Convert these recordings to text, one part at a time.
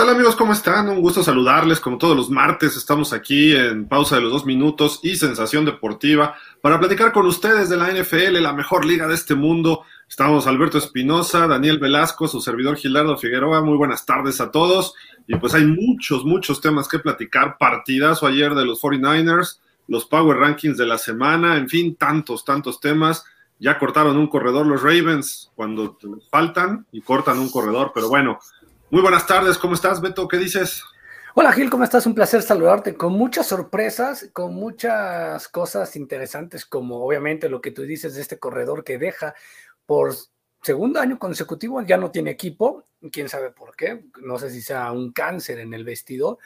tal amigos? ¿Cómo están? Un gusto saludarles. Como todos los martes, estamos aquí en pausa de los dos minutos y sensación deportiva para platicar con ustedes de la NFL, la mejor liga de este mundo. Estamos Alberto Espinosa, Daniel Velasco, su servidor Gilardo Figueroa. Muy buenas tardes a todos. Y pues hay muchos, muchos temas que platicar. Partidazo ayer de los 49ers, los Power Rankings de la semana, en fin, tantos, tantos temas. Ya cortaron un corredor los Ravens cuando faltan y cortan un corredor, pero bueno, muy buenas tardes, ¿cómo estás, Beto? ¿Qué dices? Hola Gil, ¿cómo estás? Un placer saludarte con muchas sorpresas, con muchas cosas interesantes, como obviamente lo que tú dices de este corredor que deja por segundo año consecutivo, ya no tiene equipo, quién sabe por qué, no sé si sea un cáncer en el vestidor,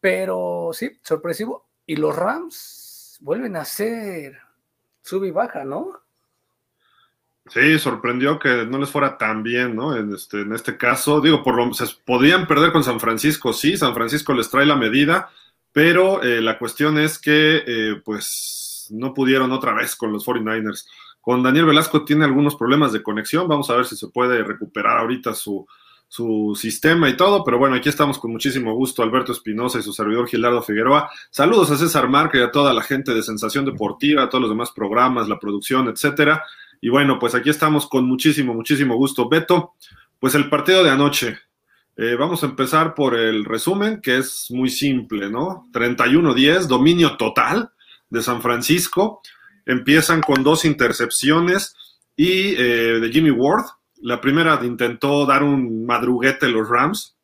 pero sí, sorpresivo. Y los Rams vuelven a ser sub y baja, ¿no? Sí, sorprendió que no les fuera tan bien, ¿no? En este, en este caso, digo, por lo se podían perder con San Francisco, sí, San Francisco les trae la medida, pero eh, la cuestión es que, eh, pues, no pudieron otra vez con los 49ers. Con Daniel Velasco tiene algunos problemas de conexión, vamos a ver si se puede recuperar ahorita su, su sistema y todo, pero bueno, aquí estamos con muchísimo gusto, Alberto Espinosa y su servidor Gilardo Figueroa. Saludos a César Marca y a toda la gente de Sensación Deportiva, a todos los demás programas, la producción, etcétera. Y bueno, pues aquí estamos con muchísimo, muchísimo gusto. Beto, pues el partido de anoche. Eh, vamos a empezar por el resumen, que es muy simple, ¿no? 31-10, dominio total de San Francisco. Empiezan con dos intercepciones y eh, de Jimmy Ward. La primera intentó dar un madruguete a los Rams,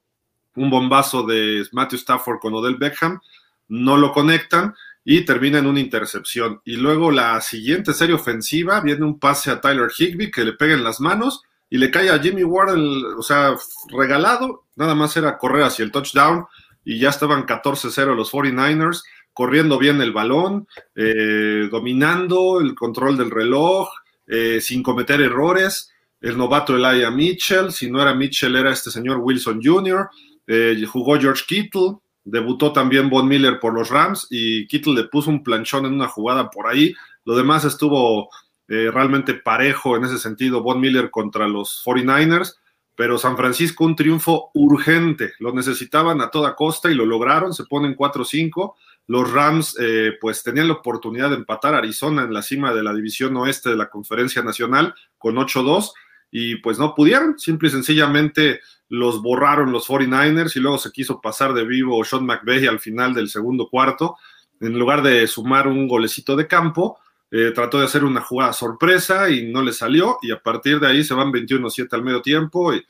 un bombazo de Matthew Stafford con Odell Beckham, no lo conectan y termina en una intercepción. Y luego la siguiente serie ofensiva viene un pase a Tyler Higby que le pega en las manos y le cae a Jimmy Ward, o sea, regalado, nada más era correr hacia el touchdown y ya estaban 14-0 los 49ers, corriendo bien el balón, eh, dominando el control del reloj, eh, sin cometer errores. El novato Elijah Mitchell, si no era Mitchell, era este señor Wilson Jr., eh, jugó George Kittle, Debutó también Von Miller por los Rams y Kittle le puso un planchón en una jugada por ahí. Lo demás estuvo eh, realmente parejo en ese sentido, Von Miller contra los 49ers, pero San Francisco un triunfo urgente. Lo necesitaban a toda costa y lo lograron, se ponen 4-5. Los Rams eh, pues tenían la oportunidad de empatar a Arizona en la cima de la división oeste de la Conferencia Nacional con 8-2 y pues no pudieron, simple y sencillamente los borraron los 49ers y luego se quiso pasar de vivo Sean McVeigh al final del segundo cuarto, en lugar de sumar un golecito de campo, eh, trató de hacer una jugada sorpresa y no le salió y a partir de ahí se van 21-7 al medio tiempo y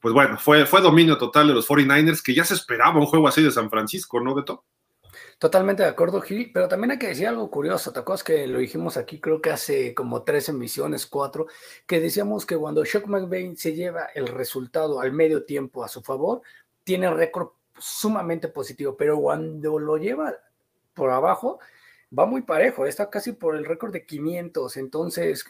pues bueno, fue, fue dominio total de los 49ers que ya se esperaba un juego así de San Francisco, ¿no, Beto? Totalmente de acuerdo, Gil, pero también hay que decir algo curioso, ¿te acuerdas que lo dijimos aquí, creo que hace como tres emisiones, cuatro, que decíamos que cuando Shock McVeigh se lleva el resultado al medio tiempo a su favor, tiene récord sumamente positivo, pero cuando lo lleva por abajo, va muy parejo, está casi por el récord de 500. Entonces,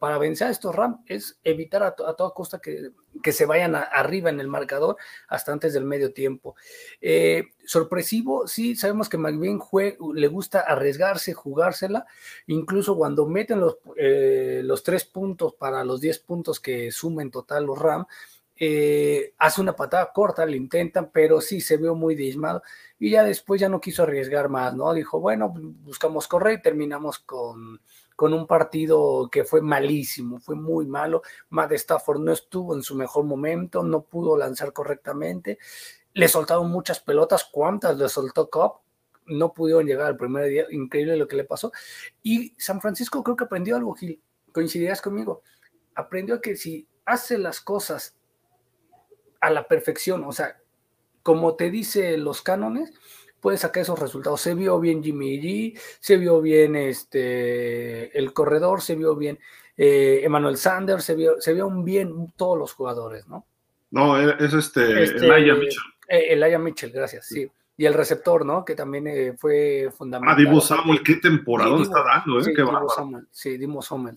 para vencer a estos Rams es evitar a, toda costa que, que se vayan arriba en el marcador hasta antes del medio tiempo. Eh, sorpresivo, sí, sabemos que McVeigh le gusta arriesgarse, jugársela, incluso cuando meten los, eh, los tres puntos para los 10 puntos que sumen total los Rams eh, hace una patada corta, le intentan, pero sí se vio muy dismado y ya después ya no quiso arriesgar más, ¿no? Dijo, bueno, buscamos correr y terminamos con, con un partido que fue malísimo, fue muy malo. Matt Stafford no estuvo en su mejor momento, no pudo lanzar correctamente, le soltaron muchas pelotas, ¿cuántas le soltó Cobb? No pudieron llegar al primer día, increíble lo que le pasó. Y San Francisco creo que aprendió algo, Gil, coincidirás conmigo, aprendió que si hace las cosas a la perfección, o sea, como te dice los cánones, puedes sacar esos resultados. Se vio bien Jimmy G, se vio bien este, el corredor, se vio bien eh, Emmanuel Sanders, se vio, se vio bien todos los jugadores, ¿no? No, es este, este Elijah Mitchell. Eh, Elijah Mitchell, gracias, sí. Y el receptor, ¿no? Que también eh, fue fundamental. Ah, Dimo Samuel, qué temporada está dando, ¿eh? Sí, qué Dimo Samuel, sí, Dimo Samuel.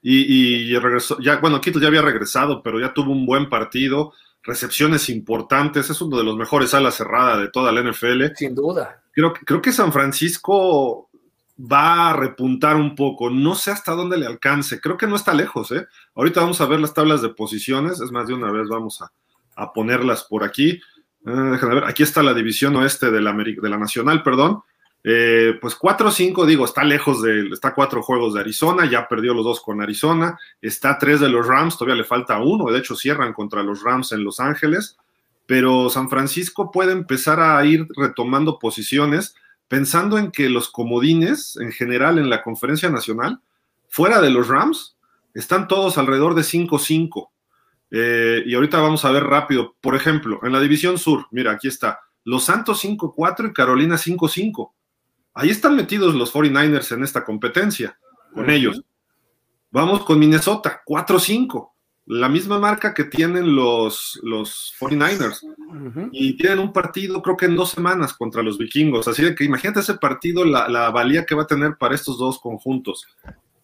Y, y, regresó, ya, bueno, Kittle ya había regresado, pero ya tuvo un buen partido recepciones importantes, es uno de los mejores alas cerrada de toda la NFL. Sin duda. Creo, creo que San Francisco va a repuntar un poco, no sé hasta dónde le alcance, creo que no está lejos, ¿eh? Ahorita vamos a ver las tablas de posiciones, es más de una vez vamos a, ponerlas por aquí. déjame ver, aquí está la división oeste de la, de la Nacional, perdón. Eh, pues 4-5, digo, está lejos de, está cuatro juegos de Arizona, ya perdió los dos con Arizona, está tres de los Rams, todavía le falta uno, de hecho cierran contra los Rams en Los Ángeles, pero San Francisco puede empezar a ir retomando posiciones pensando en que los comodines en general en la conferencia nacional, fuera de los Rams, están todos alrededor de 5-5. Eh, y ahorita vamos a ver rápido, por ejemplo, en la división sur, mira, aquí está, los Santos 5-4 y Carolina 5-5 Ahí están metidos los 49ers en esta competencia, con ellos. Vamos con Minnesota, 4-5, la misma marca que tienen los, los 49ers. Y tienen un partido, creo que en dos semanas, contra los vikingos. Así que imagínate ese partido, la, valía que va a tener para estos dos conjuntos.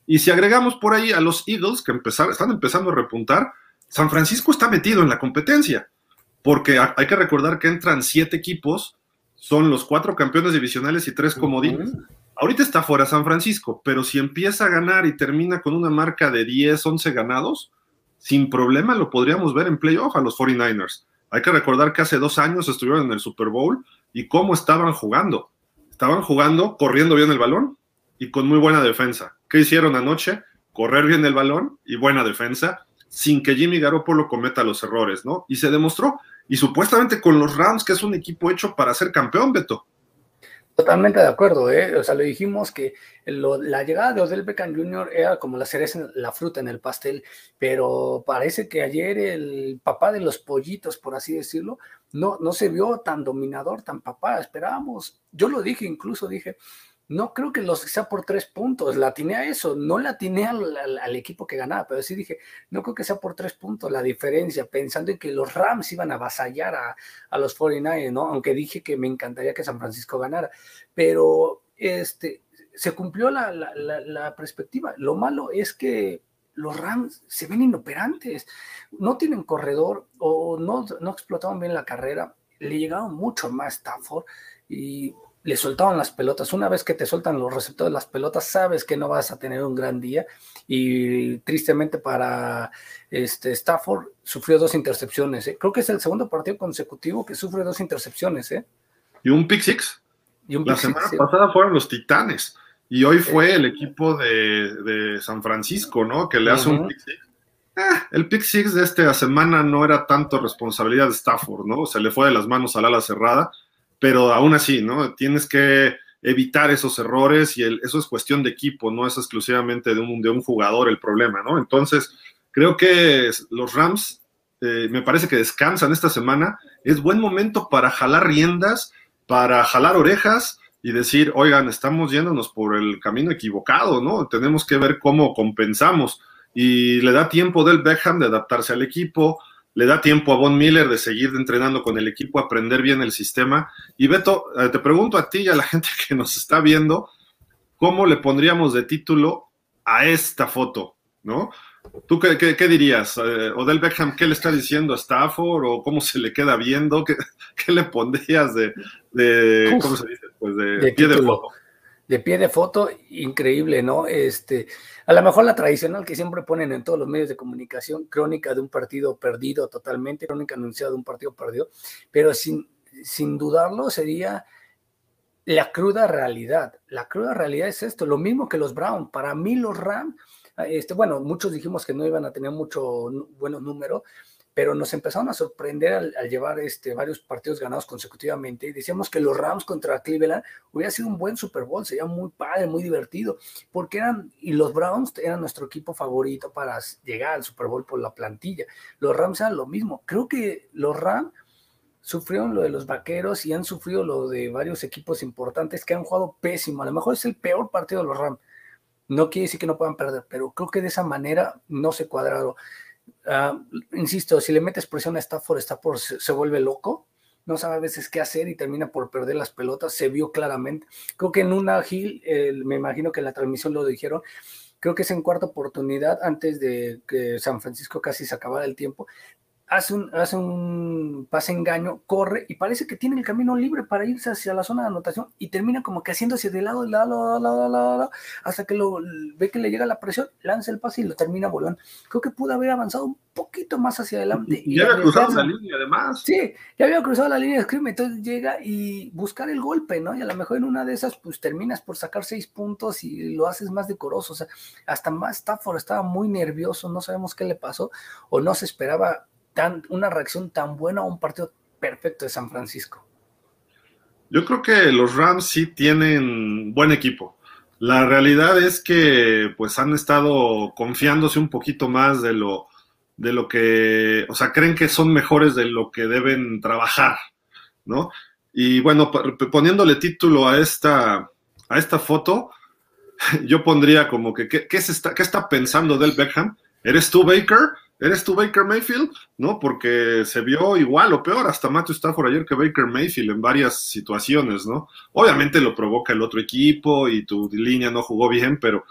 Y si agregamos por ahí a los Eagles, que están empezando a repuntar, San Francisco está metido en la competencia, porque hay que recordar que entran siete equipos son los cuatro campeones divisionales y tres comodines. Ahorita está fuera San Francisco, pero si empieza a ganar y termina con una marca de 10, 11 ganados, sin problema lo podríamos ver en playoff a los 49ers. Hay que recordar que hace dos años estuvieron en el Super Bowl y cómo estaban jugando. Estaban jugando corriendo bien el balón y con muy buena defensa. ¿Qué hicieron anoche? Correr bien el balón y buena defensa sin que Jimmy Garoppolo cometa los errores, ¿no? Y se demostró y supuestamente con los Rams, que es un equipo hecho para ser campeón, Beto. Totalmente de acuerdo, ¿eh? o sea, le dijimos que la llegada de Odell Beckham Jr. era como la cereza, la fruta en el pastel, pero parece que ayer el papá de los pollitos, por así decirlo, no, no se vio tan dominador, tan papá, esperábamos, yo lo dije, incluso dije, no creo que los sea por tres puntos, la atiné a eso, no la atiné al, equipo que ganaba, pero sí dije, no creo que sea por tres puntos la diferencia, pensando en que los Rams iban a avasallar a, a los 49, ¿no? Aunque dije que me encantaría que San Francisco ganara, pero este, se cumplió la, la perspectiva. Lo malo es que los Rams se ven inoperantes, no tienen corredor o no, no explotaban bien la carrera, le llegaron mucho más Stafford y le soltaban las pelotas. Una vez que te sueltan los receptores de las pelotas, sabes que no vas a tener un gran día. Y tristemente para este Stafford sufrió dos intercepciones. ¿eh? Creo que es el segundo partido consecutivo que sufre dos intercepciones. ¿eh? Y un pick six. La semana pasada fueron los Titanes. Y hoy fue el equipo de, San Francisco, ¿no? Que le hace un pick six. Ah, el pick six de esta semana no era tanto responsabilidad de Stafford, ¿no? Se le fue de las manos al ala cerrada pero aún así, ¿no? Tienes que evitar esos errores y eso es cuestión de equipo, no es exclusivamente de un, de un jugador el problema, ¿no? Entonces, creo que los Rams eh, me parece que descansan esta semana, es buen momento para jalar riendas, para jalar orejas y decir, oigan, estamos yéndonos por el camino equivocado, ¿no? Tenemos que ver cómo compensamos. Y le da tiempo del Beckham de adaptarse al equipo, le da tiempo a Von Miller de seguir entrenando con el equipo, aprender bien el sistema. Y Beto, eh, te pregunto a ti y a la gente que nos está viendo, ¿cómo le pondríamos de título a esta foto? ¿No? ¿Tú qué, dirías? Eh, Odell Beckham, ¿qué le está diciendo a Stafford? ¿O cómo se le queda viendo? ¿Qué, le pondrías de, ¿cómo se dice? Pues de, pie de foto. De pie de foto, increíble, ¿no? Este, a lo mejor la tradicional que siempre ponen en todos los medios de comunicación, crónica de un partido perdido totalmente, crónica anunciada de un partido perdido, pero sin, sin dudarlo sería la cruda realidad. La cruda realidad es esto, lo mismo que los Brown. Para mí los Rams, este, bueno, muchos dijimos que no iban a tener mucho buenos números, pero nos empezaron a sorprender al, llevar este, varios partidos ganados consecutivamente y decíamos que los Rams contra Cleveland hubiera sido un buen Super Bowl, sería muy padre, muy divertido, porque eran, y los Browns eran nuestro equipo favorito para llegar al Super Bowl por la plantilla. Los Rams eran lo mismo. Creo que los Rams sufrieron lo de los vaqueros y han sufrido lo de varios equipos importantes que han jugado pésimo. A lo mejor es el peor partido de los Rams. No quiere decir que no puedan perder, pero creo que de esa manera no se cuadraron. Ah, insisto, si le metes presión a Stafford, Stafford se, se, vuelve loco, no sabe a veces qué hacer y termina por perder las pelotas, se vio claramente. Creo que en una Gil, me imagino que en la transmisión lo dijeron, creo que es en cuarta oportunidad, antes de que San Francisco casi se acabara el tiempo, hace un, hace un pase engaño, corre y parece que tiene el camino libre para irse hacia la zona de anotación y termina como que haciéndose de lado, de lado, de lado, de lado, hasta que lo ve que le llega la presión, lanza el pase y lo termina volando. Creo que pudo haber avanzado un poquito más hacia adelante. Y ya había cruzado la línea, además. Sí, ya había cruzado la línea de escrime, entonces llega y buscar el golpe, ¿no? Y a lo mejor en una de esas, pues terminas por sacar seis puntos y lo haces más decoroso. O sea, hasta más Stafford estaba muy nervioso, no sabemos qué le pasó o no se esperaba una reacción tan buena a un partido perfecto de San Francisco? Yo creo que los Rams sí tienen buen equipo. La realidad es que pues han estado confiándose un poquito más de lo, de lo que, o sea, creen que son mejores de lo que deben trabajar, ¿no? Y bueno, poniéndole título a esta, a esta foto, yo pondría como que, ¿qué, qué, está, ¿qué está pensando del Beckham? ¿Eres tú, Baker? ¿Eres tú Baker Mayfield? ¿No? Porque se vio igual o peor hasta Matthew Stafford ayer que Baker Mayfield en varias situaciones, ¿no? Obviamente lo provoca el otro equipo y tu línea no jugó bien, pero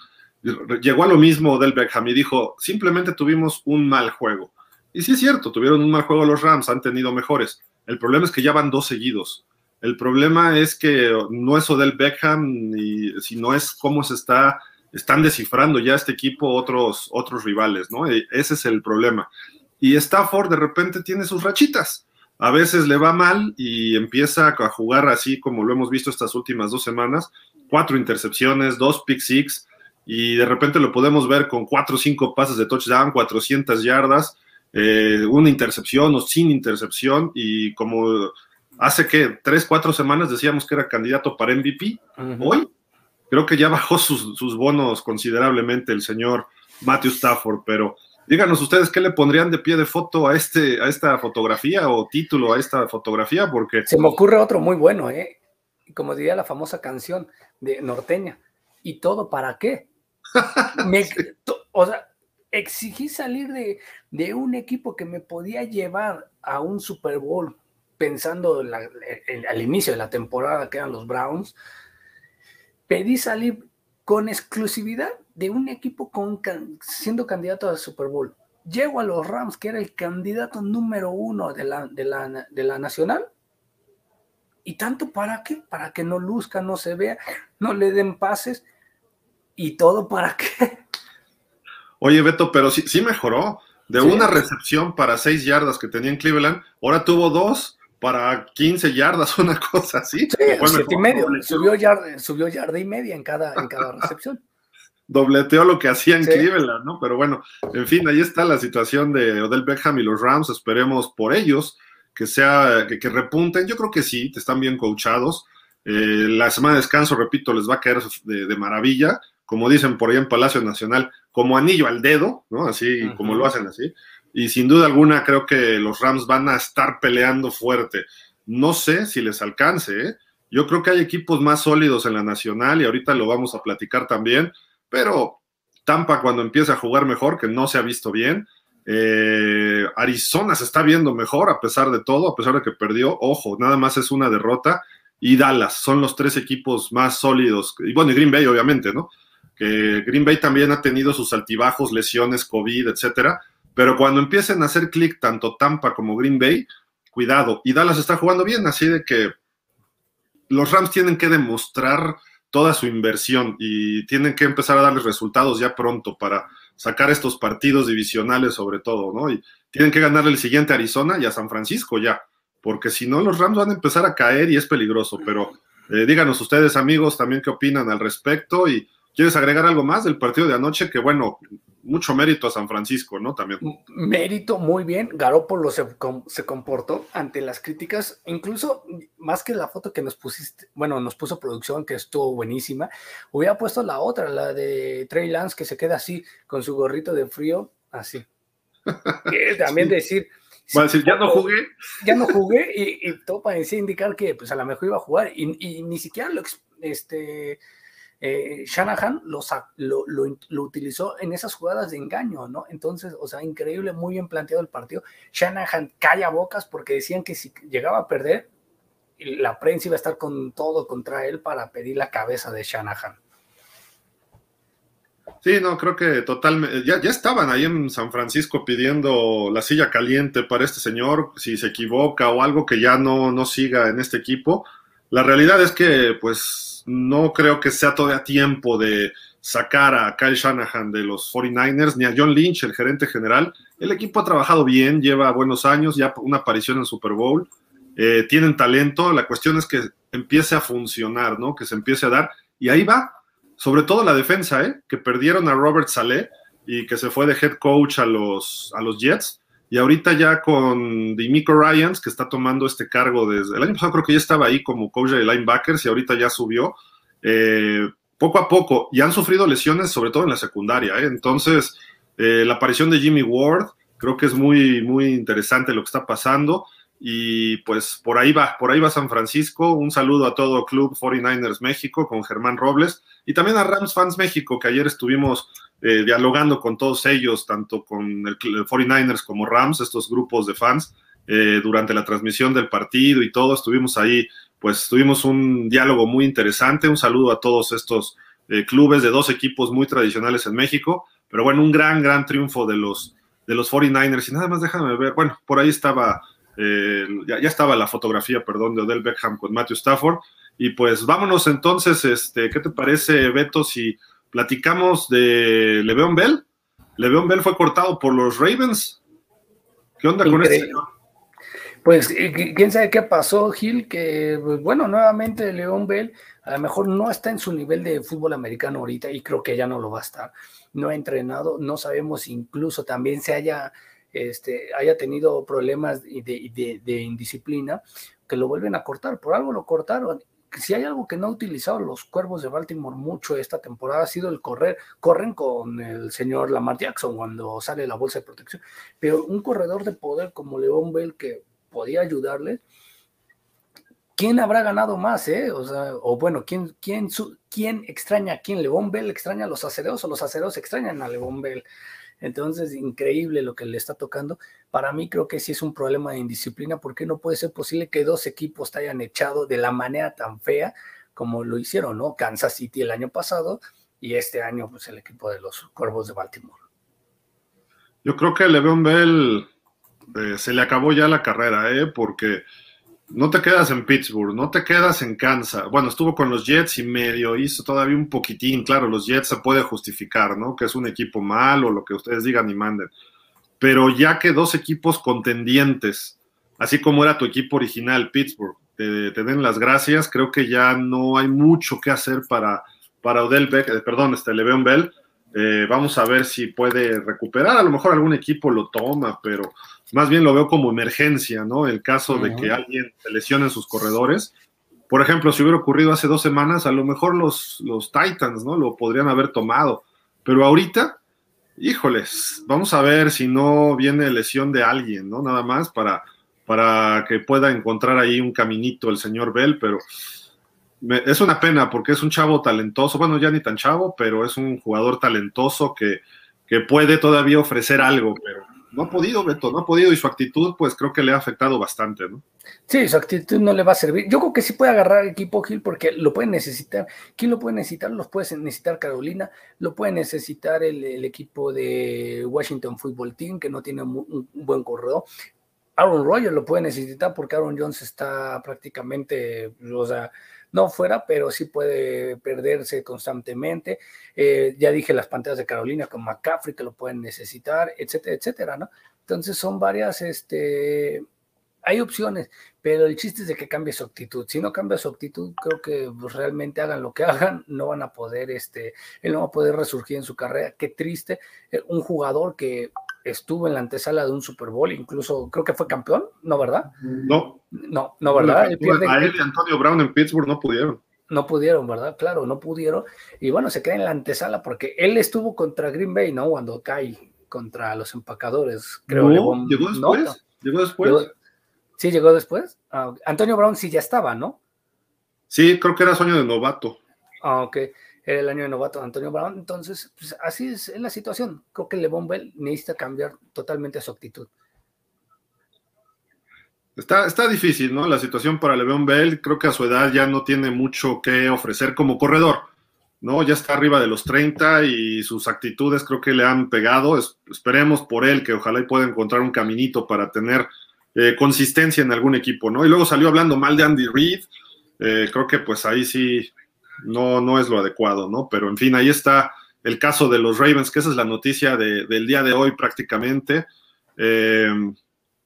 llegó a lo mismo del Beckham y dijo, simplemente tuvimos un mal juego. Y sí es cierto, tuvieron un mal juego los Rams, han tenido mejores. El problema es que ya van dos seguidos. El problema es que no es Odell Beckham, ni, sino es cómo se está están descifrando ya este equipo otros, otros rivales, ¿no? E, ese es el problema. Y Stafford de repente tiene sus rachitas. A veces le va mal y empieza a jugar así como lo hemos visto estas últimas dos semanas, cuatro intercepciones, dos pick six, y de repente lo podemos ver con cuatro o cinco pases de touchdown, 400 yardas, eh, una intercepción o sin intercepción, y como hace que tres, cuatro semanas decíamos que era candidato para MVP, hoy Creo que ya bajó sus, bonos considerablemente el señor Matthew Stafford, pero díganos ustedes qué le pondrían de pie de foto a, este, a esta fotografía o título a esta fotografía, porque... Se me ocurre otro muy bueno, ¿eh? Como diría la famosa canción de Norteña. ¿Y todo para qué? o sea, exigí salir de, de, un equipo que me podía llevar a un Super Bowl pensando al inicio de la temporada que eran los Browns, pedí salir con exclusividad de un equipo con, siendo candidato al Super Bowl. Llego a los Rams, que era el candidato número uno de la, de la, de la nacional. ¿Y tanto para qué? Para que no luzca, no se vea, no le den pases. ¿Y todo para qué? Oye, Beto, pero sí, sí mejoró. De una recepción para seis yardas que tenía en Cleveland, ahora tuvo dos para 15 yardas, una cosa así. Sí, y medio. Subió yarda, subió yarda y media en cada, en cada recepción. Dobleteó lo que hacía en Cleveland, ¿no? Pero bueno, en fin, ahí está la situación de Odell Beckham y los Rams. Esperemos por ellos que sea, que, repunten. Yo creo que sí, te están bien coachados. Eh, la semana de descanso, repito, les va a caer de, de, maravilla. Como dicen por ahí en Palacio Nacional, como anillo al dedo, ¿no? Así como lo hacen así y sin duda alguna creo que los Rams van a estar peleando fuerte. No sé si les alcance, ¿eh? Yo creo que hay equipos más sólidos en la nacional y ahorita lo vamos a platicar también, pero Tampa cuando empieza a jugar mejor, que no se ha visto bien. Eh, Arizona se está viendo mejor a pesar de todo, a pesar de que perdió. Ojo, nada más es una derrota. Y Dallas son los tres equipos más sólidos. Y bueno, y Green Bay, obviamente, ¿no? Que Green Bay también ha tenido sus altibajos, lesiones, COVID, etcétera pero cuando empiecen a hacer clic tanto Tampa como Green Bay, cuidado. Y Dallas está jugando bien, así de que los Rams tienen que demostrar toda su inversión y tienen que empezar a darles resultados ya pronto para sacar estos partidos divisionales sobre todo, ¿no? Y tienen que ganarle el siguiente a Arizona y a San Francisco ya, porque si no los Rams van a empezar a caer y es peligroso, pero eh, díganos ustedes amigos también qué opinan al respecto y ¿Quieres agregar algo más del partido de anoche? Que bueno, mucho mérito a San Francisco, ¿no? También. Mérito, muy bien. Garópolo se, se, comportó ante las críticas, incluso más que la foto que nos pusiste, bueno, nos puso producción, que estuvo buenísima, hubiera puesto la otra, la de Trey Lance, que se queda así, con su gorrito de frío, así. también decir. Bueno, decir, ya no jugué. Ya no jugué y, y todo parecía indicar que pues a lo mejor iba a jugar y, y ni siquiera lo, este, eh, Shanahan lo, lo, utilizó en esas jugadas de engaño, ¿no? Entonces, o sea, increíble, muy bien planteado el partido. Shanahan calla bocas porque decían que si llegaba a perder, la prensa iba a estar con todo contra él para pedir la cabeza de Shanahan. Sí, no, creo que totalmente. Ya, ya estaban ahí en San Francisco pidiendo la silla caliente para este señor, si se equivoca o algo que ya no, no siga en este equipo. La realidad es que, pues, no creo que sea todavía tiempo de sacar a Kyle Shanahan de los 49ers ni a John Lynch, el gerente general. El equipo ha trabajado bien, lleva buenos años, ya una aparición en Super Bowl. Eh, tienen talento, la cuestión es que empiece a funcionar, ¿no? Que se empiece a dar. Y ahí va, sobre todo la defensa, ¿eh? Que perdieron a Robert Saleh y que se fue de head coach a los, a los Jets. Y ahorita ya con Dimico Ryans, que está tomando este cargo desde el año pasado, creo que ya estaba ahí como coach de linebackers y ahorita ya subió. Eh, poco a poco, y han sufrido lesiones, sobre todo en la secundaria. ¿eh? Entonces, eh, la aparición de Jimmy Ward, creo que es muy, muy interesante lo que está pasando. Y pues por ahí va, por ahí va San Francisco. Un saludo a todo Club 49ers México con Germán Robles y también a Rams Fans México, que ayer estuvimos eh, dialogando con todos ellos, tanto con el, 49ers como Rams, estos grupos de fans, durante la transmisión del partido y todo. Estuvimos ahí pues tuvimos un diálogo muy interesante. Un saludo a todos estos eh, clubes de dos equipos muy tradicionales en México. Pero bueno, un gran, gran triunfo de los, de los 49ers. Y nada más déjame ver, bueno, por ahí estaba, eh, ya, estaba la fotografía, perdón, de Odell Beckham con Matthew Stafford. Y pues vámonos entonces, este, ¿qué te parece, Beto, si platicamos de Le'Veon Bell? Le'Veon Bell fue cortado por los Ravens. ¿Qué onda con este señor? Pues eh, quién sabe qué pasó, Gil, que pues, bueno, nuevamente León Bell a lo mejor no está en su nivel de fútbol americano ahorita y creo que ya no lo va a estar. No ha entrenado, no sabemos incluso también se haya, este, haya tenido problemas de, de, indisciplina que lo vuelven a cortar, por algo lo cortaron. Si hay algo que no ha utilizado los cuervos de Baltimore mucho esta temporada ha sido el correr. Corren con el señor Lamar Jackson cuando sale la bolsa de protección, pero un corredor de poder como León Bell que podía ayudarle, ¿quién habrá ganado más, eh? O sea, o bueno, ¿quién, quién, quién extraña a quién? ¿Levón Bell extraña a los acereos o los acereos extrañan a Levón Bell? Entonces, increíble lo que le está tocando. Para mí creo que sí es un problema de indisciplina porque no puede ser posible que dos equipos te hayan echado de la manera tan fea como lo hicieron, ¿no? Kansas City el año pasado y este año pues el equipo de los Cuervos de Baltimore. Yo creo que Le'Veon Bell eh, se le acabó ya la carrera, ¿eh? Porque no te quedas en Pittsburgh, no te quedas en Kansas. Bueno, estuvo con los Jets y medio hizo todavía un poquitín. Claro, los Jets se puede justificar, ¿no? Que es un equipo malo, lo que ustedes digan y manden. Pero ya que dos equipos contendientes, así como era tu equipo original, Pittsburgh, te, den las gracias, creo que ya no hay mucho que hacer para, para Odell Beck, eh, perdón, este Le'Veon Bell. Eh, vamos a ver si puede recuperar. A lo mejor algún equipo lo toma, pero más bien lo veo como emergencia, ¿no? El caso de que alguien se lesione en sus corredores. Por ejemplo, si hubiera ocurrido hace dos semanas, a lo mejor los, los Titans, ¿no? Lo podrían haber tomado. Pero ahorita, híjoles, vamos a ver si no viene lesión de alguien, ¿no? Nada más para, para que pueda encontrar ahí un caminito el señor Bell, pero es una pena porque es un chavo talentoso, bueno, ya ni tan chavo, pero es un jugador talentoso que, que puede todavía ofrecer algo, pero no ha podido, Beto, no ha podido y su actitud, pues creo que le ha afectado bastante, ¿no? Sí, su actitud no le va a servir. Yo creo que sí puede agarrar el equipo Gil porque lo puede necesitar. ¿Quién lo puede necesitar? Los puede necesitar Carolina, lo puede necesitar el, equipo de Washington Football Team, que no tiene un, buen corredor. Aaron Rodgers lo puede necesitar porque Aaron Jones está prácticamente, o sea, no fuera, pero sí puede perderse constantemente. Eh, ya dije las pantallas de Carolina con McCaffrey que lo pueden necesitar, etcétera, etcétera, ¿no? Entonces son varias, este, hay opciones, pero el chiste es de que cambie su actitud. Si no cambia su actitud, creo que pues, realmente hagan lo que hagan, no van a poder, este, él no va a poder resurgir en su carrera. Qué triste, eh, un jugador que estuvo en la antesala de un Super Bowl, incluso creo que fue campeón, ¿no, verdad? No. No, no, ¿verdad? a él y Antonio Brown en Pittsburgh no pudieron. No pudieron, ¿verdad? Claro, no pudieron. Y bueno, se queda en la antesala porque él estuvo contra Green Bay, ¿no? Cuando cae contra los empacadores, creo. No, llegó después. Llegó después. sí, llegó después. Ah, Antonio Brown sí ya estaba, ¿no? Sí, creo que era sueño de novato. Ah, ok era el año de novato Antonio Brown. Entonces, pues así es, la situación. Creo que LeBron Bell necesita cambiar totalmente su actitud. Está, está difícil, ¿no? La situación para LeBron Bell, creo que a su edad ya no tiene mucho que ofrecer como corredor. ¿no? Ya está arriba de los 30 y sus actitudes creo que le han pegado. esperemos por él que ojalá pueda encontrar un caminito para tener eh, consistencia en algún equipo, ¿no? Y luego salió hablando mal de Andy Reid. Eh, creo que pues ahí sí no, no es lo adecuado, ¿no? Pero en fin, ahí está el caso de los Ravens, que esa es la noticia del día de hoy prácticamente. Eh,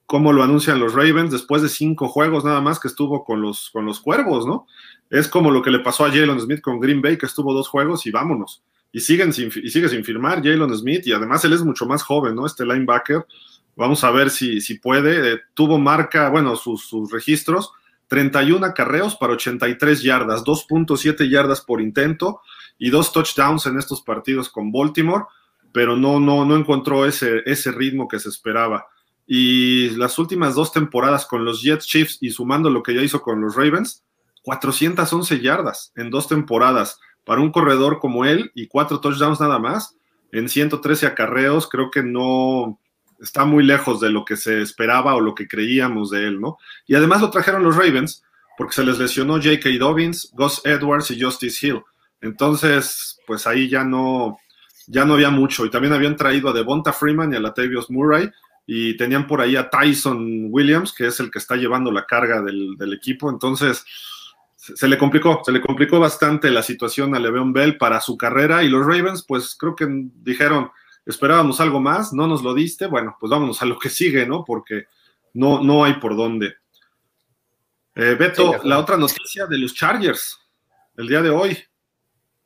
cómo lo anuncian los Ravens después de cinco juegos nada más que estuvo con los, con los Cuervos, ¿no? Es como lo que le pasó a Jalen Smith con Green Bay, que estuvo dos juegos y vámonos. Y, siguen sin, y sigue sin firmar Jalen Smith y además él es mucho más joven, ¿no? Este linebacker. Vamos a ver si, si puede. Eh, tuvo marca, bueno, sus, sus registros, 31 acarreos para 83 yardas, 2.7 yardas por intento y dos touchdowns en estos partidos con Baltimore, pero no, no, no encontró ese, ese ritmo que se esperaba. Y las últimas dos temporadas con los Jets Chiefs y sumando lo que ya hizo con los Ravens, 411 yardas en dos temporadas para un corredor como él y cuatro touchdowns nada más en 113 acarreos, creo que no está muy lejos de lo que se esperaba o lo que creíamos de él, ¿no? Y además lo trajeron los Ravens porque se les lesionó J.K. Dobbins, Gus Edwards y Justice Hill. Entonces, pues ahí ya no, ya no había mucho. Y también habían traído a Devonta Freeman y a Latavius Murray, y tenían por ahí a Tyson Williams, que es el que está llevando la carga del, equipo. Entonces, se, le complicó, se le complicó bastante la situación a Le'Veon Bell para su carrera y los Ravens, pues creo que dijeron, esperábamos algo más, no nos lo diste, bueno, pues vámonos a lo que sigue, ¿no? Porque no, no hay por dónde. Eh, Beto, la otra noticia de los Chargers, el día de hoy,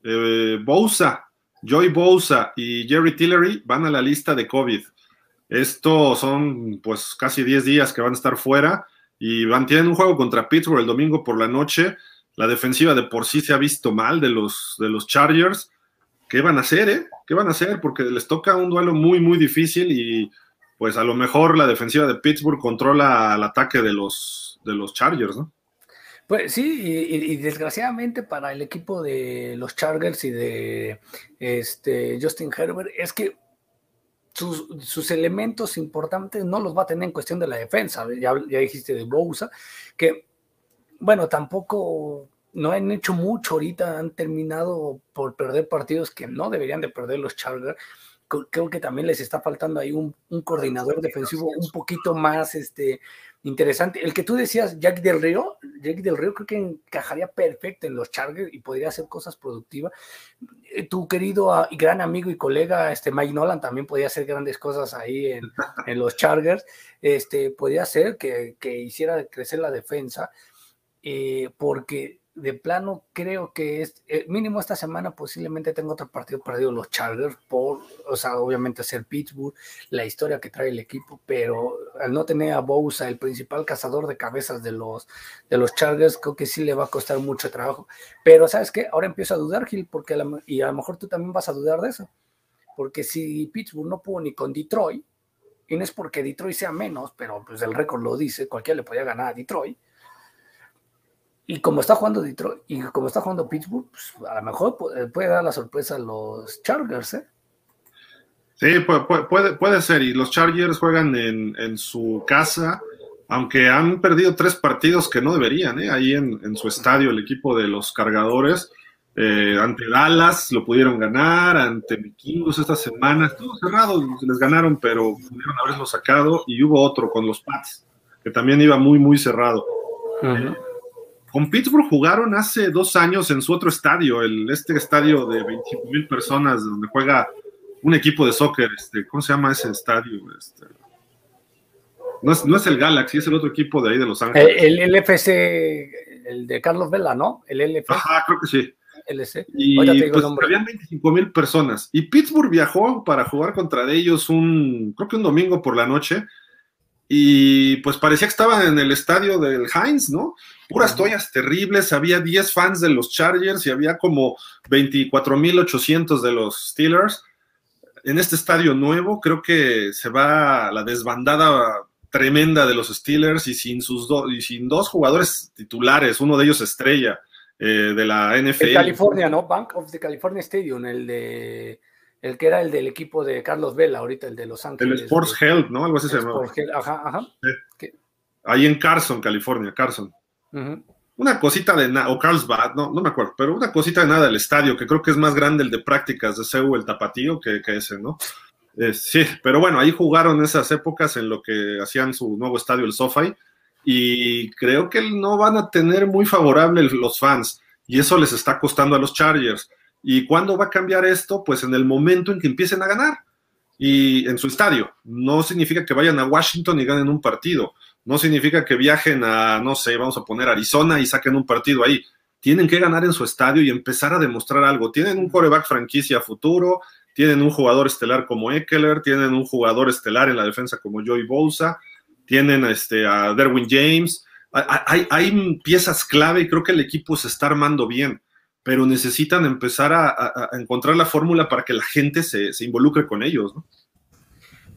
eh, Bousa, Joy Bousa y Jerry Tillery van a la lista de COVID. Esto son pues casi 10 días que van a estar fuera y van, tienen un juego contra Pittsburgh el domingo por la noche. La defensiva de por sí se ha visto mal de los, de los Chargers. ¿Qué van a hacer, eh? ¿Qué van a hacer? Porque les toca un duelo muy, muy difícil y pues a lo mejor la defensiva de Pittsburgh controla el ataque de los, de los Chargers, ¿no? Pues sí, y, desgraciadamente para el equipo de los Chargers y de este Justin Herbert es que sus, elementos importantes no los va a tener en cuestión de la defensa. Ya, ya dijiste de Bousa, que, bueno, tampoco no han hecho mucho ahorita, han terminado por perder partidos que no deberían de perder los Chargers. Creo que también les está faltando ahí un, un coordinador defensivo un poquito más este, interesante. El que tú decías, Jack Del Río, Jack Del Río creo que encajaría perfecto en los Chargers y podría hacer cosas productivas. Eh, tu querido ah, y gran amigo y colega, este Mike Nolan, también podría hacer grandes cosas ahí en, en los Chargers. Este, podría ser que, que hiciera crecer la defensa, eh, porque de plano creo que es eh, mínimo esta semana posiblemente tengo otro partido perdido los Chargers por, o sea, obviamente ser Pittsburgh, la historia que trae el equipo, pero al no tener a Bousa, el principal cazador de cabezas de los de los Chargers, creo que sí le va a costar mucho trabajo. Pero sabes qué, ahora empiezo a dudar Gil, porque y a lo mejor tú también vas a dudar de eso, porque si Pittsburgh no pudo ni con Detroit y no es porque Detroit sea menos, pero pues el récord lo dice, cualquiera le podía ganar a Detroit y como está jugando Detroit y como está jugando Pittsburgh, pues a lo mejor puede, dar la sorpresa a los Chargers, ¿eh? Sí, puede, puede, ser. Y los Chargers juegan en, su casa, aunque han perdido tres partidos que no deberían, ¿eh? Ahí en, su estadio, el equipo de los cargadores. Eh, ante Dallas lo pudieron ganar, ante Vikingos esta semana, estuvo cerrado, les ganaron, pero pudieron haberlo sacado. Y hubo otro con los Pats, que también iba muy, muy cerrado. Con Pittsburgh jugaron hace dos años en su otro estadio, el, este estadio de 25 mil personas, donde juega un equipo de soccer. Este, ¿Cómo se llama ese estadio? Este, no, es, el Galaxy, es el otro equipo de ahí de Los Ángeles. El, el LFC, el de Carlos Vela, ¿no? El LFC. Ajá, creo que sí. LC. Y pues, habían 25 mil personas. Y Pittsburgh viajó para jugar contra ellos un, creo que un domingo por la noche y pues parecía que estaban en el estadio del Heinz, ¿no? Puras toallas terribles, había 10 fans de los Chargers y había como 24.800 de los Steelers. En este estadio nuevo creo que se va la desbandada tremenda de los Steelers y sin, sus y sin dos jugadores titulares, uno de ellos estrella eh, de la NFL. En California, ¿no? Bank of the California Stadium, el de el que era el del equipo de Carlos Vela, ahorita el de Los Ángeles. El Sports Health, ¿no? Algo así se llama. ajá, ajá. Ahí en Carson, California, Carson. una cosita de nada, o Carlsbad, no, no me acuerdo, pero una cosita de nada del estadio, que creo que es más grande el de prácticas de CEU, el Tapatío, que, que ese, ¿no? Eh, sí, pero bueno, ahí jugaron esas épocas en lo que hacían su nuevo estadio, el SoFi, y creo que no van a tener muy favorable los fans, y eso les está costando a los Chargers. ¿Y cuándo va a cambiar esto? Pues en el momento en que empiecen a ganar y en su estadio. No significa que vayan a Washington y ganen un partido. No significa que viajen a, no sé, vamos a poner Arizona y saquen un partido ahí. Tienen que ganar en su estadio y empezar a demostrar algo. Tienen un coreback franquicia futuro, tienen un jugador estelar como Eckler, tienen un jugador estelar en la defensa como Joey Bosa, tienen este, a Derwin James. Hay, hay, piezas clave y creo que el equipo se está armando bien, pero necesitan empezar a, encontrar la fórmula para que la gente se, se involucre con ellos. ¿no?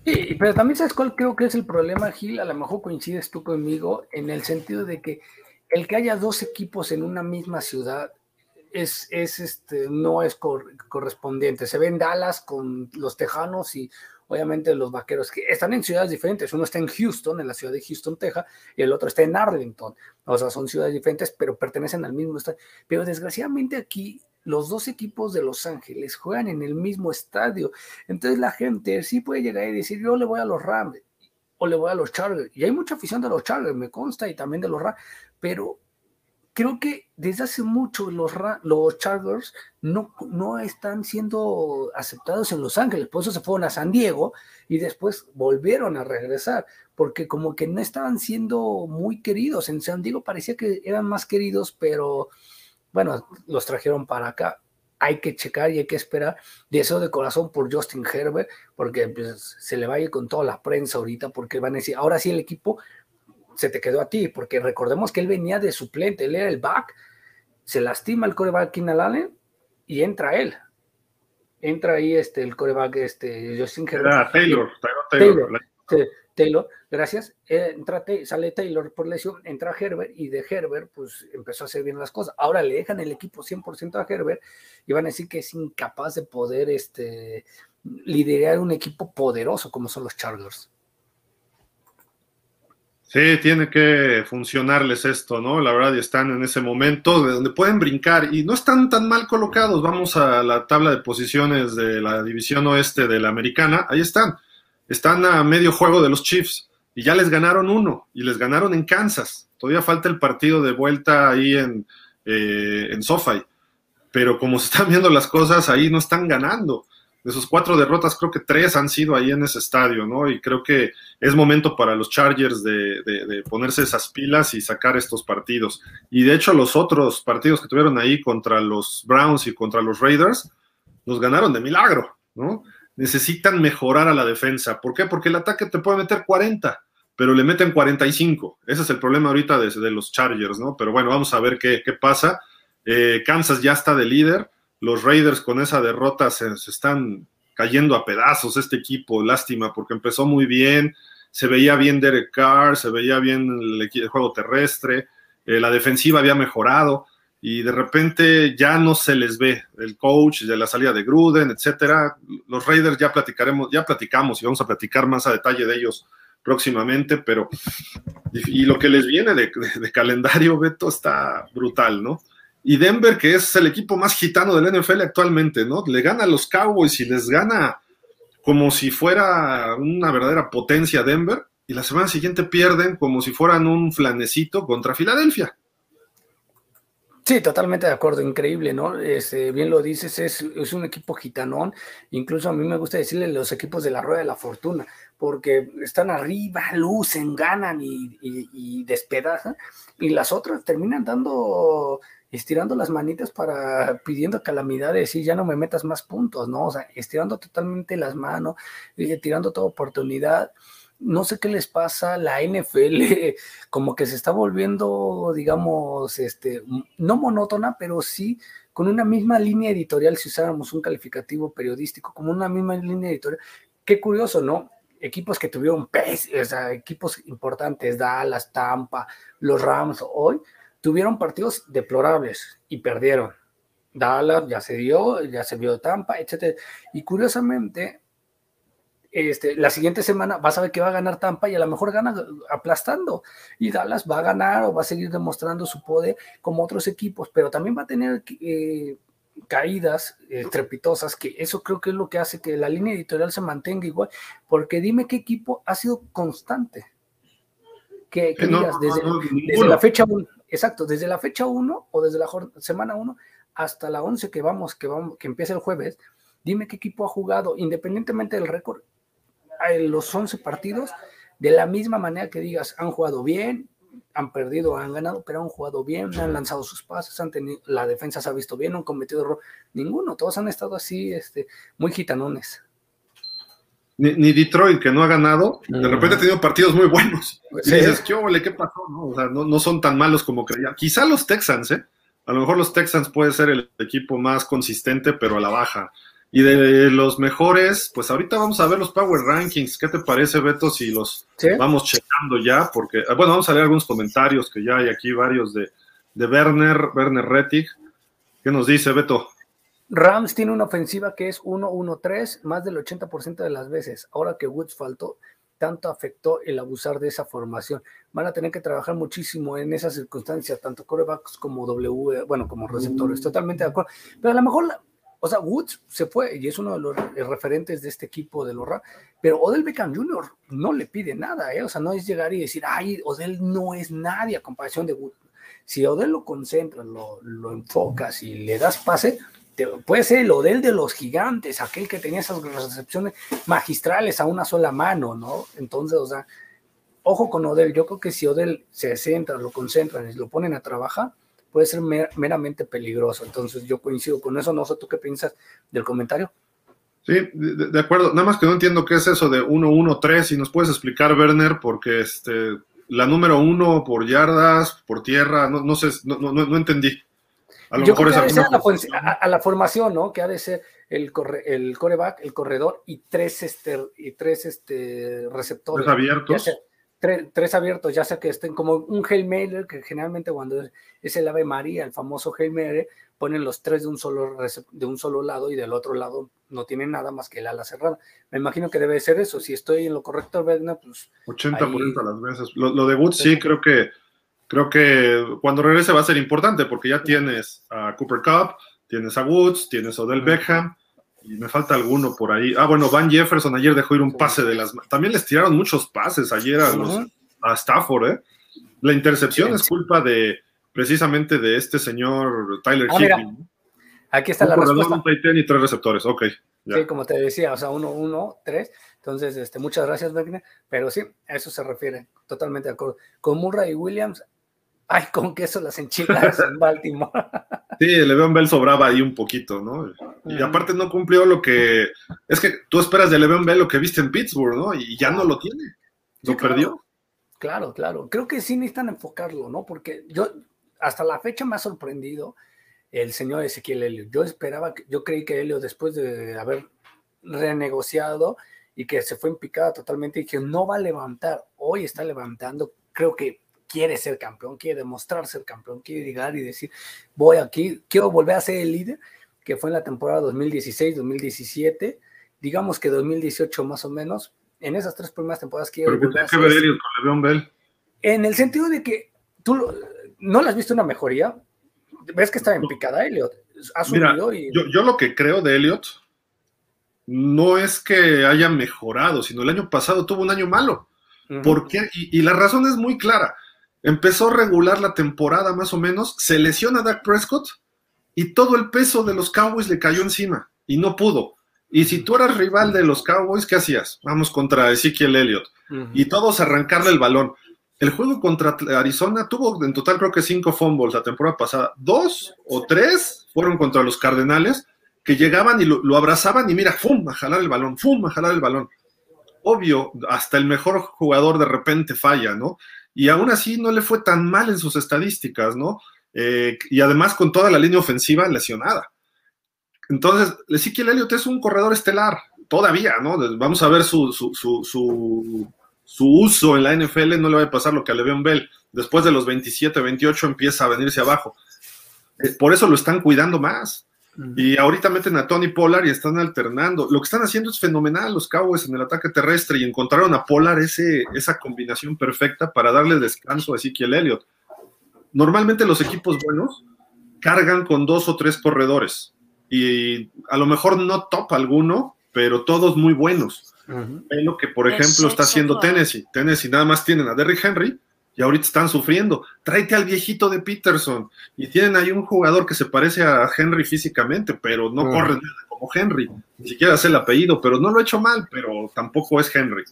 Sí, pero también sabes cuál creo que es el problema, Gil, a lo mejor coincides tú conmigo, en el sentido de que el que haya dos equipos en una misma ciudad es, es este, no es correspondiente. Se ven Dallas con los Tejanos y obviamente los Vaqueros, que están en ciudades diferentes. Uno está en Houston, en la ciudad de Houston, Texas, y el otro está en Arlington. O sea, son ciudades diferentes, pero pertenecen al mismo estado. Pero desgraciadamente aquí los dos equipos de Los Ángeles juegan en el mismo estadio. Entonces la gente sí puede llegar y decir, yo le voy a los Rams o le voy a los Chargers. Y hay mucha afición de los Chargers, me consta, y también de los Rams. Pero creo que desde hace mucho los, Chargers no, no están siendo aceptados en Los Ángeles. Por eso se fueron a San Diego y después volvieron a regresar. Porque como que no estaban siendo muy queridos. En San Diego parecía que eran más queridos, pero bueno, los trajeron para acá. Hay que checar y hay que esperar. Deseo de corazón por Justin Herbert, porque pues, se le va a ir con toda la prensa ahorita, porque van a decir, ahora sí el equipo se te quedó a ti, porque recordemos que él venía de suplente, él era el back, se lastima el coreback Keenan Allen y entra él. Entra ahí este, el coreback este, Justin Herbert. Taylor, Taylor, Taylor. Taylor, gracias, entra, sale Taylor por lesión, entra Herbert y de Herbert pues empezó a hacer bien las cosas. Ahora le dejan el equipo 100% a Herbert y van a decir que es incapaz de poder este, liderar un equipo poderoso como son los Chargers. Sí, tiene que funcionarles esto, ¿no? La verdad, y están en ese momento de donde pueden brincar y no están tan mal colocados. Vamos a la tabla de posiciones de la división oeste de la americana, ahí están están a medio juego de los Chiefs y ya les ganaron uno y les ganaron en Kansas. Todavía falta el partido de vuelta ahí en, eh, en SoFi. Pero como se están viendo las cosas, ahí no están ganando. De sus cuatro derrotas, creo que tres han sido ahí en ese estadio, ¿no? Y creo que es momento para los Chargers de, ponerse esas pilas y sacar estos partidos. Y de hecho, los otros partidos que tuvieron ahí contra los Browns y contra los Raiders, los ganaron de milagro, ¿no? necesitan mejorar a la defensa. ¿Por qué? Porque el ataque te puede meter 40, pero le meten 45. Ese es el problema ahorita de, los Chargers, ¿no? Pero bueno, vamos a ver qué, pasa. Eh, Kansas ya está de líder. Los Raiders con esa derrota se, están cayendo a pedazos este equipo. Lástima, porque empezó muy bien. Se veía bien Derek Carr, se veía bien el, juego terrestre. Eh, la defensiva había mejorado y de repente ya no se les ve el coach de la salida de Gruden, etcétera. Los Raiders ya platicaremos, ya platicamos y vamos a platicar más a detalle de ellos próximamente, pero y lo que les viene de, calendario, Beto, está brutal, ¿no? Y Denver, que es el equipo más gitano del NFL actualmente, ¿no? Le gana a los Cowboys y les gana como si fuera una verdadera potencia Denver, y la semana siguiente pierden como si fueran un flanecito contra Filadelfia. Sí, totalmente de acuerdo, increíble, ¿no? Este, bien lo dices, es, un equipo gitanón, incluso a mí me gusta decirle los equipos de la rueda de la fortuna, porque están arriba, lucen, ganan y, despedazan, y las otras terminan dando, estirando las manitas para pidiendo calamidades y ya no me metas más puntos, ¿no? O sea, estirando totalmente las manos, y tirando toda oportunidad no sé qué les pasa, la NFL como que se está volviendo, digamos, este, no monótona, pero sí con una misma línea editorial, si usáramos un calificativo periodístico, como una misma línea editorial. Qué curioso, ¿no? Equipos que tuvieron pes, o sea, equipos importantes, Dallas, Tampa, los Rams, hoy tuvieron partidos deplorables y perdieron. Dallas ya se dio, ya se vio Tampa, etc. Y curiosamente, este, la siguiente semana vas a ver que va a ganar Tampa y a lo mejor gana aplastando. Y Dallas va a ganar o va a seguir demostrando su poder como otros equipos, pero también va a tener eh, caídas estrepitosas, que eso creo que es lo que hace que la línea editorial se mantenga igual, porque dime qué equipo ha sido constante. Que, digas, desde, la fecha 1, exacto, desde la fecha 1 o desde la semana 1 hasta la 11 que vamos, que vamos, que empieza el jueves, dime qué equipo ha jugado, independientemente del récord, los 11 partidos, de la misma manera que digas, han jugado bien, han perdido, han ganado, pero han jugado bien, han lanzado sus pases, han tenido, la defensa se ha visto bien, no han cometido error. Ninguno, todos han estado así, este, muy gitanones. Ni, Detroit, que no ha ganado, de repente ha tenido partidos muy buenos. Y dices, ¿qué, ¿qué pasó? No, o sea, no, no, son tan malos como creía. Quizá los Texans, ¿eh? A lo mejor los Texans puede ser el equipo más consistente, pero a la baja. Y de los mejores, pues ahorita vamos a ver los Power Rankings. ¿Qué te parece, Beto, si los vamos checando ya? Porque, ah, bueno, vamos a leer algunos comentarios que ya hay aquí, varios de, de Werner, Werner Rettig. ¿Qué nos dice, Beto? Rams tiene una ofensiva que es 1-1-3 más del 80% de las veces. Ahora que Woods faltó, tanto afectó el abusar de esa formación. Van a tener que trabajar muchísimo en esas circunstancias, tanto corebacks como W, bueno, como receptores. Totalmente de acuerdo. Pero a lo mejor o sea, Woods se fue y es uno de los referentes de este equipo de los Rams, pero Odell Beckham Jr. no le pide nada, ¿eh? o sea, no es llegar y decir, ay, Odell no es nadie a comparación de Woods. Si Odell lo concentras, lo, lo enfocas y le das pase, puede ser el Odell de los gigantes, aquel que tenía esas recepciones magistrales a una sola mano, ¿no? Entonces, o sea, ojo con Odell, yo creo que si Odell se centra, lo concentran y lo ponen a trabajar, puede ser meramente peligroso. Entonces yo coincido con eso. No sé tú qué piensas del comentario. Sí, de, acuerdo. Nada más que no entiendo qué es eso de 1-1-3. Si nos puedes explicar, Werner, porque este, la número uno por yardas, por tierra, no, no sé, no, no, no entendí. A lo mejor es a, la, formación, ¿no? Que ha de ser el, corre, el coreback, el corredor y tres, este, y tres este, receptores. Tres abiertos tres, abiertos, ya sea que estén como un Hail Mary, que generalmente cuando es el Ave María, el famoso Hail Mary, ponen los tres de un solo de un solo lado y del otro lado no tienen nada más que el ala cerrada. Me imagino que debe ser eso. Si estoy en lo correcto, pues. 80% las veces. Lo, de Woods sí creo que creo que cuando regrese va a ser importante porque ya tienes a Cooper Cup, tienes a Woods, tienes a Odell Beckham y me falta alguno por ahí. Ah, bueno, Van Jefferson ayer dejó ir un pase de las También les tiraron muchos pases ayer a, Stafford, ¿eh? La intercepción es culpa de precisamente de este señor Tyler ah, Aquí está la respuesta. Un y tres receptores, ok. Sí, como te decía, o sea, uno, uno, tres. Entonces, este, muchas gracias, Wagner. Pero sí, a eso se refiere. Totalmente de acuerdo. Con Murray y Williams, ay, con queso las enchiladas en Baltimore. Sí, Le'Veon Bell sobraba ahí un poquito, ¿no? Y aparte no cumplió lo que... Es que tú esperas de Le'Veon Bell lo que viste en Pittsburgh, ¿no? Y ya no lo tiene. Lo perdió. Claro, claro. Creo que sí necesitan enfocarlo, ¿no? Porque yo, hasta la fecha me ha sorprendido el señor Ezequiel Helio. Yo esperaba, yo creí que Helio, después de haber renegociado y que se fue en picada totalmente, que no va a levantar. Hoy está levantando. Creo que quiere ser campeón, quiere demostrar ser campeón, quiere llegar y decir, voy aquí, quiero volver a ser el líder, que fue en la temporada 2016-2017, digamos que 2018 más o menos, en esas tres primeras temporadas quiero Pero volver que ver Elliot con Bell. En el sentido de que tú no le has visto una mejoría, ves que está en picada Elliot, ha subido y... Yo, yo lo que creo de Elliot no es que haya mejorado, sino el año pasado tuvo un año malo. ¿Por qué? y, la razón es muy clara. Empezó a regular la temporada más o menos, se lesiona a Dak Prescott y todo el peso de los Cowboys le cayó encima y no pudo. Y si tú eras rival de los Cowboys, ¿qué hacías? Vamos contra Ezekiel Elliott. Y todos arrancarle el balón. El juego contra Arizona tuvo en total creo que cinco fumbles la temporada pasada. Dos o tres fueron contra los Cardenales que llegaban y lo, lo, abrazaban y mira, ¡fum! a jalar el balón, ¡fum! a jalar el balón. Obvio, hasta el mejor jugador de repente falla, ¿no? Y aún así no le fue tan mal en sus estadísticas, ¿no? Eh, y además con toda la línea ofensiva lesionada. Entonces, Ezequiel Elliott es un corredor estelar, todavía, ¿no? Vamos a ver su, su, su, su, uso en la NFL, no le va a pasar lo que a Le'Veon Bell. Después de los 27, 28 empieza a venirse abajo. Eh, por eso lo están cuidando más. Y ahorita meten a Tony Pollard y están alternando. Lo que están haciendo es fenomenal los Cowboys en el ataque terrestre y encontraron a Pollard ese, esa combinación perfecta para darle descanso a Ezekiel Elliott. Normalmente los equipos buenos cargan con dos o tres corredores y a lo mejor no top alguno, pero todos muy buenos. Es lo que, por ejemplo, está haciendo Tennessee. Tennessee nada más tienen a Derrick Henry y ahorita están sufriendo. Tráete al viejito de Peterson. Y tienen ahí un jugador que se parece a Henry físicamente, pero no corre nada como Henry. Ni siquiera es el apellido, pero no lo ha hecho mal, pero tampoco es Henry.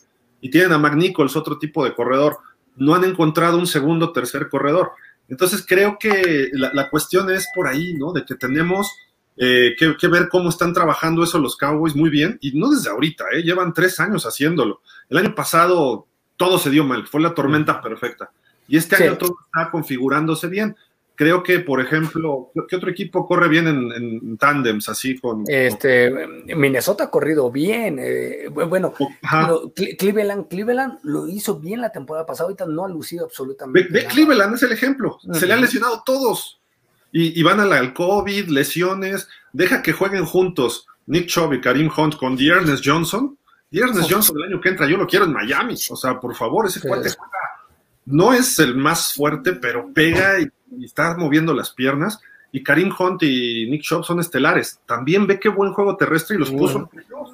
Y tienen a McNichols, otro tipo de corredor. No han encontrado un segundo o tercer corredor. Entonces creo que la, la, cuestión es por ahí, ¿no? De que tenemos eh, que, que, ver cómo están trabajando eso los Cowboys muy bien. Y no desde ahorita, ¿eh? Llevan tres años haciéndolo. El año pasado todo se dio mal, fue la tormenta perfecta. Y este año todo está configurándose bien. Creo que, por ejemplo, ¿qué otro equipo corre bien en, en tándems así con, Este, Minnesota ha corrido bien. Eh, bueno, lo, Cleveland, Cleveland lo hizo bien la temporada pasada, ahorita no ha lucido absolutamente. Ve, ve Cleveland es el ejemplo. Uh -huh. Se le han lesionado todos. Y, y van a la, al COVID, lesiones. Deja que jueguen juntos Nick Chubb y Karim Hunt con Dearness Johnson. Dearness Johnson el año que entra, yo lo quiero en Miami. O sea, por favor, ese sí. cuate juega no es el más fuerte, pero pega y, y, está moviendo las piernas. Y Karim Hunt y Nick Chubb son estelares. También ve qué buen juego terrestre y los puso en playoff.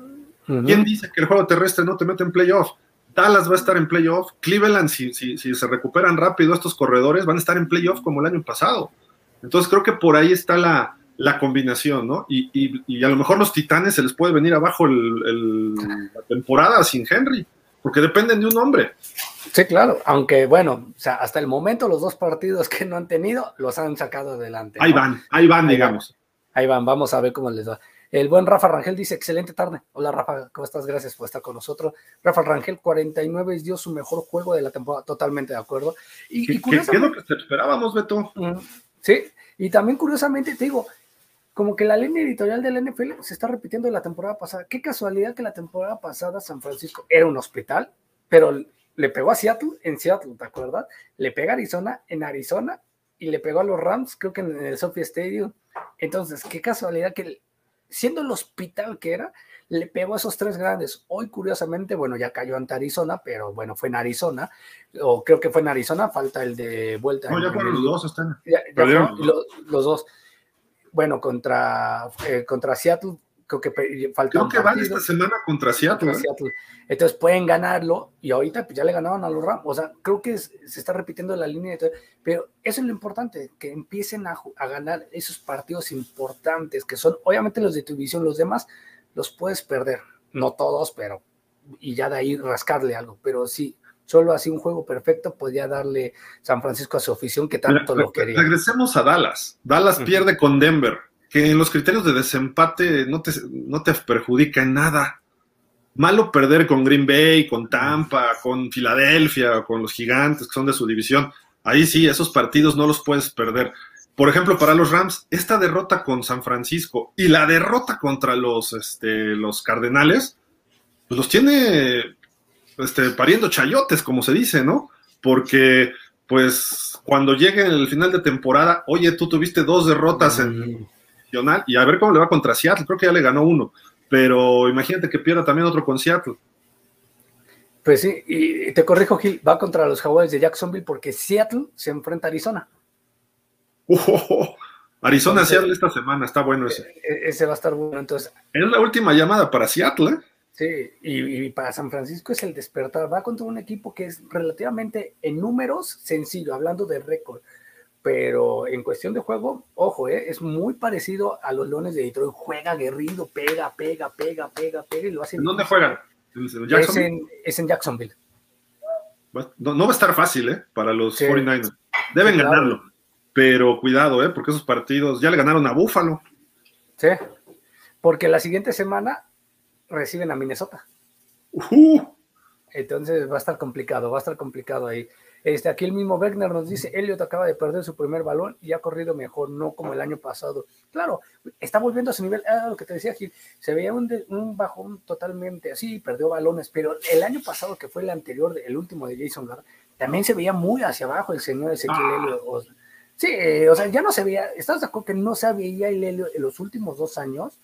Uh -huh. ¿Quién dice que el juego terrestre no te mete en playoff? Dallas va a estar en playoff. Cleveland, si, si, si, se recuperan rápido estos corredores, van a estar en playoff como el año pasado. Entonces creo que por ahí está la, la combinación, ¿no? Y, y, y, a lo mejor los titanes se les puede venir abajo el, el, la temporada sin Henry, porque dependen de un hombre. Sí, claro, aunque bueno, o sea, hasta el momento los dos partidos que no han tenido los han sacado adelante. ¿no? Ahí van, ahí van, ahí digamos. Van, ahí van, vamos a ver cómo les va. El buen Rafa Rangel dice, excelente tarde. Hola Rafa, ¿cómo estás? Gracias por estar con nosotros. Rafa Rangel, 49 dio su mejor juego de la temporada, totalmente de acuerdo. Y, ¿Qué, y curiosamente, ¿qué, es lo que esperábamos, Beto? Sí, y también curiosamente te digo, como que la línea editorial del NFL se está repitiendo de la temporada pasada. Qué casualidad que la temporada pasada San Francisco era un hospital, pero le pegó a Seattle en Seattle, ¿te acuerdas? Le pega a Arizona en Arizona y le pegó a los Rams, creo que en el Sophie Stadium. Entonces, qué casualidad que siendo el hospital que era, le pegó a esos tres grandes. Hoy, curiosamente, bueno, ya cayó ante Arizona, pero bueno, fue en Arizona, o creo que fue en Arizona, falta el de vuelta. No, ya fueron los dos, están. Ya, ya fueron los, los, dos. Bueno, contra, eh, contra Seattle, creo que falta. Creo que van esta semana contra Seattle. Contra Seattle. Entonces pueden ganarlo y ahorita pues, ya le ganaban a los Rams. O sea, creo que es, se está repitiendo la línea. De pero eso es lo importante, que empiecen a, a, ganar esos partidos importantes, que son obviamente los de tu división, los demás los puedes perder. No todos, pero. Y ya de ahí rascarle algo. Pero sí, solo así un juego perfecto podía darle San Francisco a su afición que tanto Mira, lo quería. Regresemos a Dallas. Dallas uh -huh. pierde con Denver, que en los criterios de desempate no te, no te perjudica en nada. Malo perder con Green Bay, con Tampa, con Filadelfia, con los gigantes que son de su división. Ahí sí, esos partidos no los puedes perder. Por ejemplo, para los Rams, esta derrota con San Francisco y la derrota contra los, este, los Cardenales, pues los tiene este, pariendo chayotes, como se dice, ¿no? Porque, pues, cuando llegue el final de temporada, oye, tú tuviste dos derrotas en nacional y a ver cómo le va contra Seattle, creo que ya le ganó uno, pero imagínate que pierda también otro con Seattle. Pues sí, y te corrijo, Gil, va contra los Jaguares de Jacksonville porque Seattle se enfrenta a Arizona. Uh, oh, oh. Arizona entonces, Seattle esta semana, está bueno ese. E, ese va a estar bueno, entonces. Es la última llamada para Seattle, ¿eh? Sí, y, y, para San Francisco es el despertar. Va contra un equipo que es relativamente en números sencillo, hablando de récord. Pero en cuestión de juego, ojo, eh, es muy parecido a los Leones de Detroit. Juega aguerrido, pega, pega, pega, pega, pega y lo hace. ¿En dónde juegan? ¿En es, en, es en Jacksonville. No, no, va a estar fácil, ¿eh? Para los sí. 49ers. Deben sí, claro. ganarlo. Pero cuidado, ¿eh? Porque esos partidos ya le ganaron a Búfalo. Sí. Porque la siguiente semana reciben a Minnesota. Uh. Entonces va a estar complicado, va a estar complicado ahí. Este, aquí el mismo Wegner nos dice, Elliot acaba de perder su primer balón y ha corrido mejor, no como el año pasado. Claro, está volviendo a su nivel, ah, lo que te decía Gil, se veía un, de, un, bajón totalmente así, perdió balones, pero el año pasado, que fue el anterior, el último de Jason Garrett, también se veía muy hacia abajo el señor Ezequiel ah. Elliot. O, Sí, o sea, ya no se veía, ¿estás de acuerdo que no se veía el helio en los últimos dos años?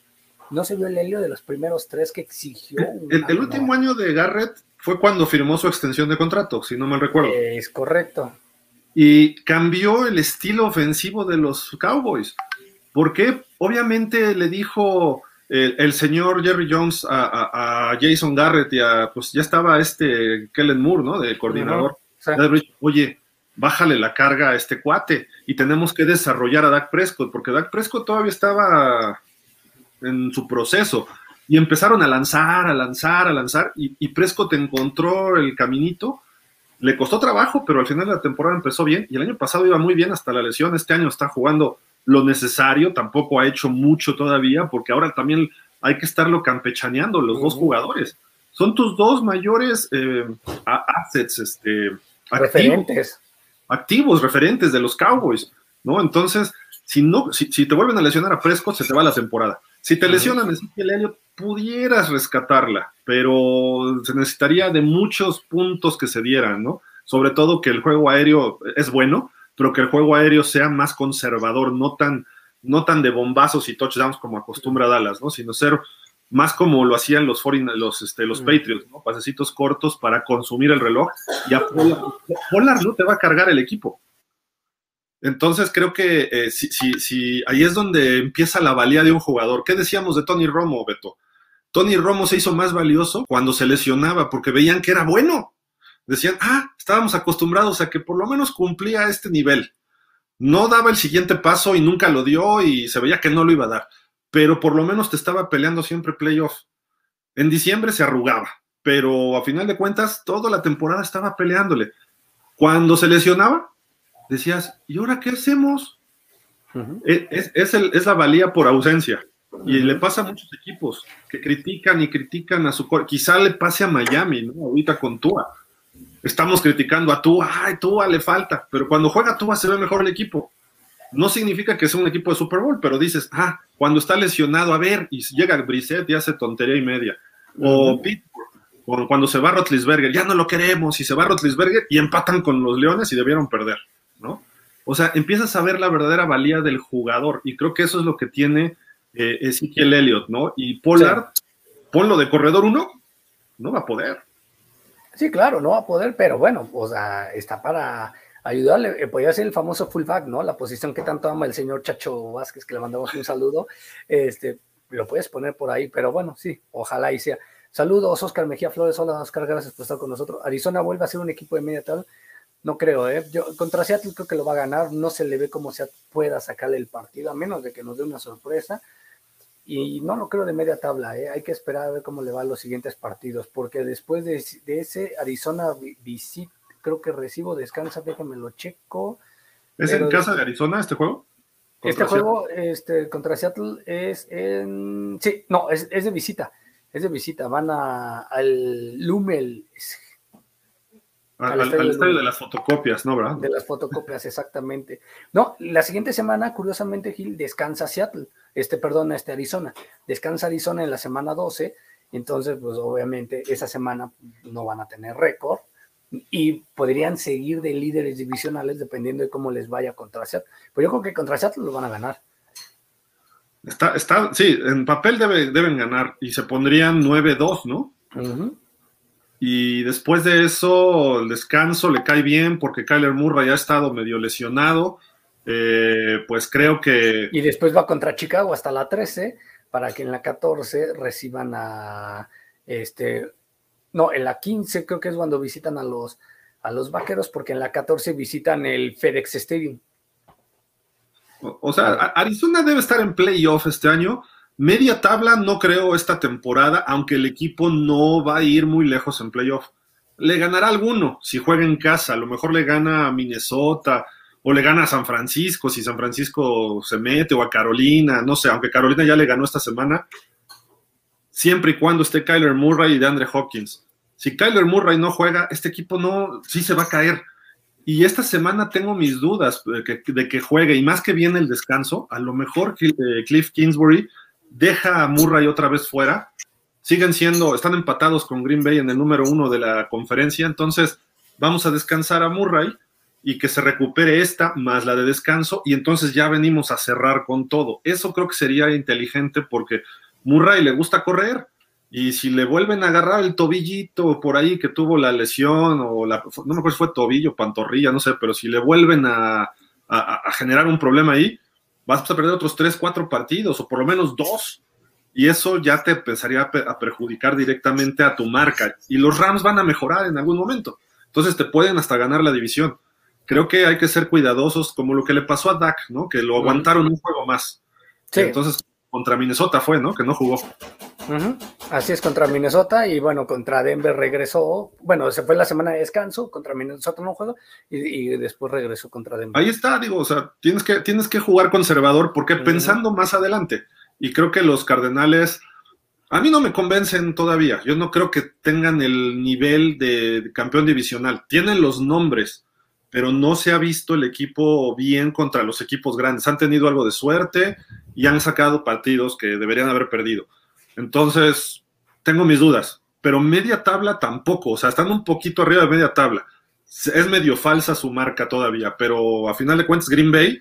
No se vio el helio de los primeros tres que exigió. El, último año de Garrett fue cuando firmó su extensión de contrato, si no mal recuerdo. Es correcto. Y cambió el estilo ofensivo de los Cowboys. Porque obviamente le dijo el, señor Jerry Jones a, Jason Garrett y a, pues ya estaba este Kellen Moore, ¿no? De coordinador. Oye, bájale la carga a este cuate y tenemos que desarrollar a Dak Prescott, porque Dak Prescott todavía estaba en su proceso. Y empezaron a lanzar, a lanzar, a lanzar, y, y, Prescott encontró el caminito. Le costó trabajo, pero al final de la temporada empezó bien. Y el año pasado iba muy bien hasta la lesión. Este año está jugando lo necesario, tampoco ha hecho mucho todavía, porque ahora también hay que estarlo campechaneando los dos jugadores. Son tus dos mayores eh, assets, este, referentes. Activos, referentes de los Cowboys, ¿no? Entonces, si no, si, te vuelven a lesionar a Prescott, se te va la temporada. Si te lesionan Ezequiel Elliott, pudieras rescatarla, pero se necesitaría de muchos puntos que se dieran, ¿no? Sobre todo que el juego aéreo es bueno, pero que el juego aéreo sea más conservador, no tan, no tan de bombazos y touchdowns como acostumbra Dallas, ¿no? Sino ser más como lo hacían los, los, este, los Patriots, ¿no? Pasecitos cortos para consumir el reloj y a Pollard, no te va a cargar el equipo. Entonces creo que eh, si, ahí es donde empieza la valía de un jugador. ¿Qué decíamos de Tony Romo, Beto? Tony Romo se hizo más valioso cuando se lesionaba porque veían que era bueno decían, ah, estábamos acostumbrados a que por lo menos cumplía este nivel. No daba el siguiente paso y nunca lo dio y se veía que no lo iba a dar, pero por lo menos te estaba peleando siempre playoff. En diciembre se arrugaba, pero a final de cuentas toda la temporada estaba peleándole. Cuando se lesionaba, decías, ¿y ahora qué hacemos? E, es, la valía por ausencia. Y le pasa a muchos equipos que critican y critican a su... Quizá le pase a Miami, ¿no? Ahorita con Tua estamos criticando a Tua, ay, Tua le falta, pero cuando juega Tua se ve mejor el equipo. No significa que sea un equipo de Super Bowl, pero dices, ah, cuando está lesionado, a ver, y llega Brissett y hace tontería y media. O Pittsburgh, cuando se va Rotlisberger, ya no lo queremos, y se va Rotlisberger y empatan con los Leones y debieron perder, ¿no? O sea, empiezas a ver la verdadera valía del jugador, y creo que eso es lo que tiene eh, Ezequiel Elliott, ¿no? Y Pollard, ponlo de corredor uno, no va a poder. Sí, claro, no va a poder, pero bueno, o sea, está para ayudarle. Eh, podría ser el famoso fullback, ¿no? La posición que tanto ama el señor Chacho Vázquez, que le mandamos un saludo. Este, lo puedes poner por ahí, pero bueno, sí, ojalá y sea. Saludos, Oscar Mejía Flores. Hola, Oscar, gracias por estar con nosotros. Arizona vuelve a ser un equipo de media tal. No creo, ¿eh? Yo, contra Seattle creo que lo va a ganar. No se le ve cómo se pueda sacarle el partido, a menos de que nos dé una sorpresa. Y no lo creo de media tabla, ¿eh? hay que esperar a ver cómo le van los siguientes partidos, porque después de, ese Arizona visit, creo que recibo descansa, déjame lo checo. ¿Es en casa de Arizona este juego? Este juego este, contra Seattle es en... Sí, no, es, de visita, es de visita, van a, al Lumel. Al, estadio, de las fotocopias, ¿no, verdad? De las fotocopias, exactamente. No, la siguiente semana, curiosamente, Gil descansa Seattle este, perdón, este Arizona. Descansa Arizona en la semana 12, entonces, pues obviamente esa semana no van a tener récord y podrían seguir de líderes divisionales dependiendo de cómo les vaya contra Seattle. Pero yo creo que contra Seattle lo van a ganar. Está, está, sí, en papel deben ganar y se pondrían 9-2, ¿no? Y después de eso, el descanso le cae bien porque Kyler Murray ha estado medio lesionado. Eh, pues creo que... Y después va contra Chicago hasta la 13, para que en la 14 reciban a... Este, no, en la 15 creo que es cuando visitan a los, a los vaqueros, porque en la 14 visitan el FedEx Stadium. O, sea, Arizona debe estar en playoff este año. Media tabla no creo esta temporada, aunque el equipo no va a ir muy lejos en playoff. Le ganará alguno si juega en casa, a lo mejor le gana a Minnesota, o le gana a San Francisco, si San Francisco se mete, o a Carolina, no sé, aunque Carolina ya le ganó esta semana, siempre y cuando esté Kyler Murray y de Andre Hopkins. Si Kyler Murray no juega, este equipo no, sí se va a caer. Y esta semana tengo mis dudas de que, de que juegue, y más que viene el descanso, a lo mejor eh, Cliff Kingsbury deja a Murray otra vez fuera. Siguen siendo, están empatados con Green Bay en el número uno de la conferencia, entonces vamos a descansar a Murray y que se recupere esta más la de descanso y entonces ya venimos a cerrar con todo. Eso creo que sería inteligente porque Murray le gusta correr y si le vuelven a agarrar el tobillito por ahí que tuvo la lesión o la, no me acuerdo si fue tobillo, pantorrilla, no sé, pero si le vuelven a, a generar un problema ahí, vas a perder otros tres, cuatro partidos o por lo menos dos y eso ya te empezaría a perjudicar directamente a tu marca. Y los Rams van a mejorar en algún momento. Entonces te pueden hasta ganar la división. Creo que hay que ser cuidadosos, como lo que le pasó a Dak, ¿no? Que lo aguantaron un juego más. Sí. Entonces, contra Minnesota fue, ¿no? Que no jugó. Así es, contra Minnesota y bueno, contra Denver regresó. Bueno, se fue la semana de descanso, contra Minnesota no jugó y, después regresó contra Denver. Ahí está, digo, o sea, tienes que, tienes que jugar conservador porque pensando más adelante, y creo que los Cardenales, a mí no me convencen todavía. Yo no creo que tengan el nivel de campeón divisional. Tienen los nombres, pero no se ha visto el equipo bien contra los equipos grandes. Han tenido algo de suerte y han sacado partidos que deberían haber perdido. Entonces, tengo mis dudas, pero media tabla tampoco. O sea, están un poquito arriba de media tabla. Es medio falsa su marca todavía, pero a final de cuentas Green Bay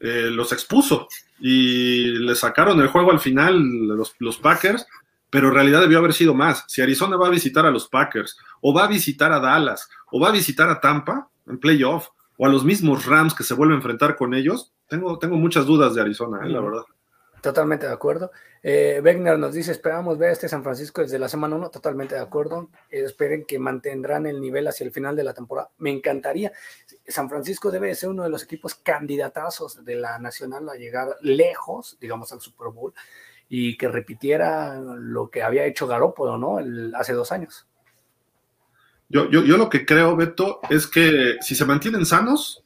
eh, los expuso y le sacaron el juego al final los, Packers, pero en realidad debió haber sido más. Si Arizona va a visitar a los Packers, o va a visitar a Dallas, o va a visitar a Tampa en playoff, o a los mismos Rams que se vuelven a enfrentar con ellos, tengo, tengo muchas dudas de Arizona, eh, la verdad. Totalmente de acuerdo. Eh, Wegner nos dice, esperamos ver este San Francisco desde la semana 1, totalmente de acuerdo. Eh, esperen que mantendrán el nivel hacia el final de la temporada. Me encantaría. San Francisco debe ser uno de los equipos candidatazos de la Nacional a llegar lejos, digamos, al Super Bowl y que repitiera lo que había hecho Garópolo, ¿no? hace dos años. Yo, yo, yo lo que creo, Beto, es que si se mantienen sanos,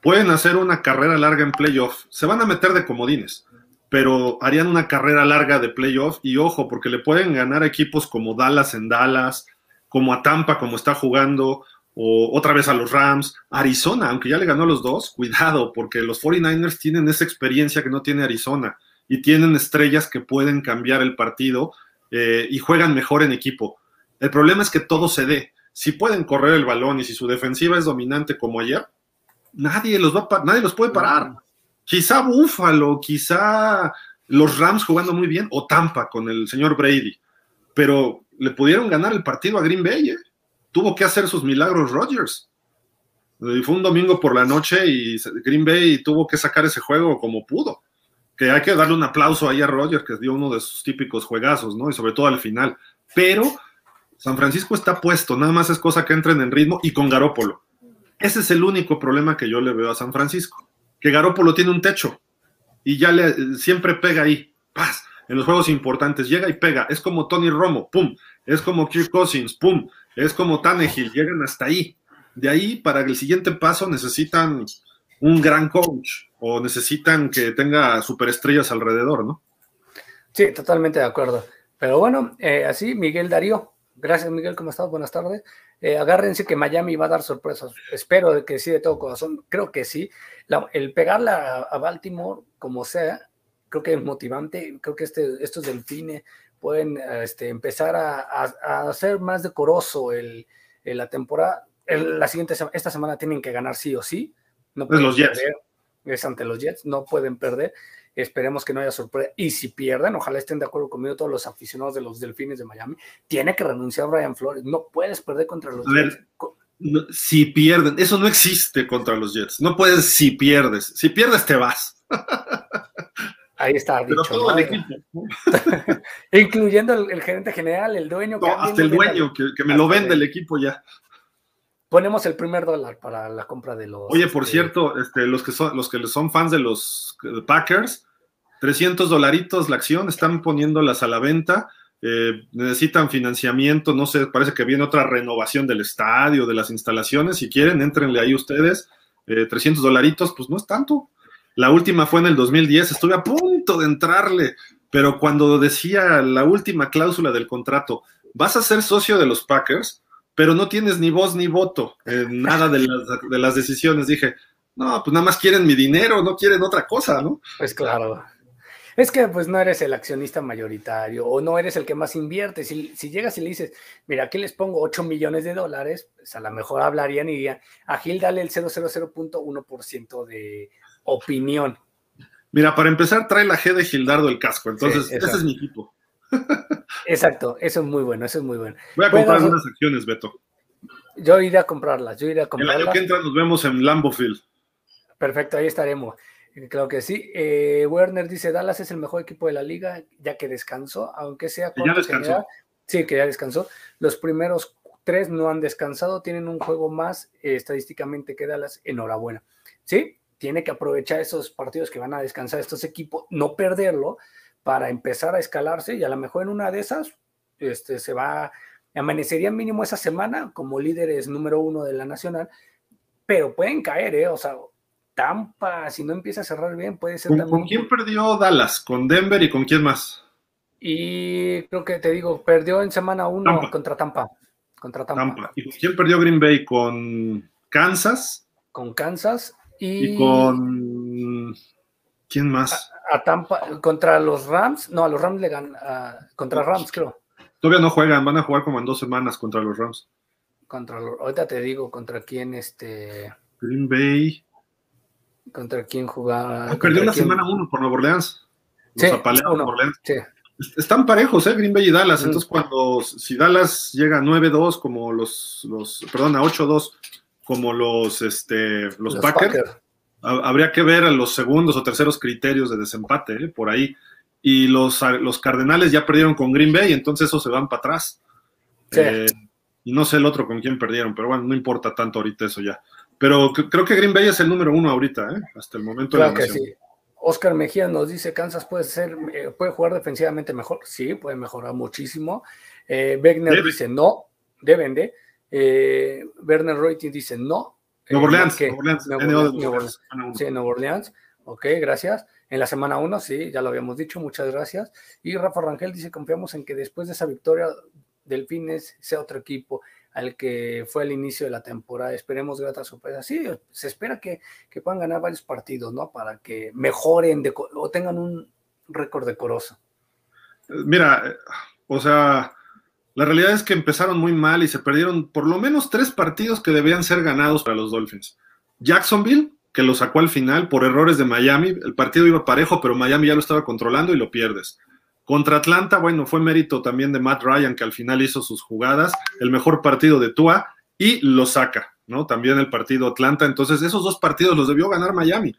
pueden hacer una carrera larga en playoff. Se van a meter de comodines pero harían una carrera larga de playoff y ojo, porque le pueden ganar equipos como Dallas en Dallas, como a Tampa, como está jugando, o otra vez a los Rams, Arizona, aunque ya le ganó a los dos, cuidado, porque los 49ers tienen esa experiencia que no tiene Arizona y tienen estrellas que pueden cambiar el partido eh, y juegan mejor en equipo. El problema es que todo se dé. Si pueden correr el balón y si su defensiva es dominante como ayer, nadie los, va nadie los puede parar. Quizá Búfalo, quizá los Rams jugando muy bien, o Tampa con el señor Brady, pero le pudieron ganar el partido a Green Bay. ¿eh? Tuvo que hacer sus milagros Rodgers. Y fue un domingo por la noche y Green Bay tuvo que sacar ese juego como pudo. Que hay que darle un aplauso ahí a Rodgers, que dio uno de sus típicos juegazos, ¿no? Y sobre todo al final. Pero San Francisco está puesto, nada más es cosa que entren en ritmo y con Garópolo. Ese es el único problema que yo le veo a San Francisco que Garópolo tiene un techo y ya le, siempre pega ahí, paz, en los juegos importantes, llega y pega, es como Tony Romo, pum, es como Kirk Cousins, pum, es como Tannehill, llegan hasta ahí. De ahí, para el siguiente paso, necesitan un gran coach o necesitan que tenga superestrellas alrededor, ¿no? Sí, totalmente de acuerdo. Pero bueno, eh, así, Miguel Darío. Gracias, Miguel, ¿cómo estás? Buenas tardes. Eh, agárrense que Miami va a dar sorpresas. Espero que sí, de todo corazón. Creo que sí. el pegarla a, Baltimore, como sea, creo que es motivante. Creo que este, estos delfines pueden este, empezar a, hacer más decoroso el, la temporada. la siguiente esta semana tienen que ganar sí o sí. No pueden los Jets. Es ante los Jets, no pueden perder. Esperemos que no haya sorpresa. Y si pierden, ojalá estén de acuerdo conmigo todos los aficionados de los Delfines de Miami. Tiene que renunciar Brian Flores. No puedes perder contra los Jets. si pierden, eso no existe contra los Jets. No puedes si pierdes. Si pierdes, te vas. Ahí está. Dicho, todo el equipo. Incluyendo el, gerente general, el dueño. hasta el dueño, que, me lo vende el equipo ya ponemos el primer dólar para la compra de los. Oye, por este, cierto, este, los que son los que son fans de los Packers, 300 dolaritos la acción, están poniéndolas a la venta. Eh, necesitan financiamiento, no sé, parece que viene otra renovación del estadio, de las instalaciones. Si quieren, entrenle ahí ustedes. 300 eh, dolaritos, pues no es tanto. La última fue en el 2010, estuve a punto de entrarle, pero cuando decía la última cláusula del contrato, vas a ser socio de los Packers, pero no tienes ni voz ni voto en nada de las, de las decisiones. Dije, no, pues nada más quieren mi dinero, no quieren otra cosa, ¿no? Pues claro. Es que pues no eres el accionista mayoritario o no eres el que más invierte. Si, llegas y le dices, mira, aquí les pongo 8 millones de dólares, pues a lo mejor hablarían y dirían, a Gil dale el 000.1% de opinión. Mira, para empezar, trae la G de Gildardo el casco, entonces ese es mi equipo. Exacto, eso es muy bueno, eso es muy bueno. Voy a comprar unas acciones, Beto. Yo iré a comprarlas, yo iré a comprarlas. El año que entra nos vemos en Lambofield. Perfecto, ahí estaremos. Creo que sí. Eh, Werner dice, Dallas es el mejor equipo de la liga, ya que descansó, aunque sea... Ya descansó. sí, que ya descansó. Los primeros tres no han descansado, tienen un juego más eh, estadísticamente que Dallas. Enhorabuena. Sí, tiene que aprovechar esos partidos que van a descansar estos equipos, no perderlo para empezar a escalarse y a lo mejor en una de esas este, se va, amanecería mínimo esa semana como líderes número uno de la nacional, pero pueden caer, ¿eh? O sea, Tampa, si no empieza a cerrar bien, puede ser ¿Con, también. ¿Con quién perdió Dallas? ¿Con Denver y con quién más? Y creo que te digo, perdió en semana uno contra Tampa. Contra Tampa. ¿Y con quién perdió Green Bay? ¿Con Kansas? Con Kansas y. y con. ¿Quién más? A, Tampa, contra los Rams. No, a los Rams le ganan. contra Rams, creo. Todavía no juegan, van a jugar como en dos semanas contra los Rams. Contra los, ahorita te digo contra quién este. Green Bay. ¿Contra quién jugaba? Ah, perdió la semana 1 por Nueva Orleans. sí, Orleans. Están parejos, ¿eh? Green Bay y Dallas. Entonces, cuando si Dallas llega a 9-2, como los, los, perdón, a 8-2, como los, este, los, Packers, habría que ver a los segundos o terceros criterios de desempate, ¿eh? por ahí. Y los, los Cardenales ya perdieron con Green Bay, entonces esos se van para atrás. Eh, y no sé el otro con quién perdieron, pero bueno, no importa tanto ahorita eso ya. Pero creo que Green Bay es el número uno ahorita, ¿eh? hasta el momento. Claro que sí. Oscar Mejía nos dice, Kansas puede ser, eh, puede jugar defensivamente mejor. Sí, puede mejorar muchísimo. Wegner dice no, deben de. Werner Reutin dice no. Nuevo Orleans, Orleans, Sí, Nuevo Orleans. Ok, gracias. En la semana uno, sí, ya lo habíamos dicho, muchas gracias. Y Rafa Rangel dice, confiamos en que después de esa victoria, Delfines sea otro equipo al que fue al inicio de la temporada. Esperemos grata sorpresa. Sí, se espera que, puedan ganar varios partidos, ¿no? Para que mejoren o tengan un récord decoroso. Mira, eh, o sea, la realidad es que empezaron muy mal y se perdieron por lo menos tres partidos que debían ser ganados para los Dolphins. Jacksonville, que lo sacó al final por errores de Miami. El partido iba parejo, pero Miami ya lo estaba controlando y lo pierdes. Contra Atlanta, bueno, fue mérito también de Matt Ryan, que al final hizo sus jugadas, el mejor partido de Tua y lo saca, ¿no? También el partido Atlanta. Entonces, esos dos partidos los debió ganar Miami.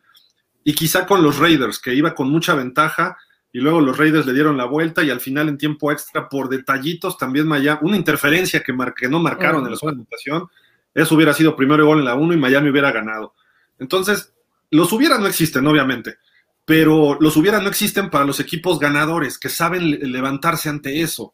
Y quizá con los Raiders, que iba con mucha ventaja, y luego los Raiders le dieron la vuelta y al final en tiempo extra, por detallitos, también Miami, una interferencia que, no marcaron en la zona de anotación, eso hubiera sido primero gol en la 1 y Miami hubiera ganado. Entonces, los hubiera no existen, obviamente pero los hubiera no existen para los equipos ganadores que saben levantarse ante eso.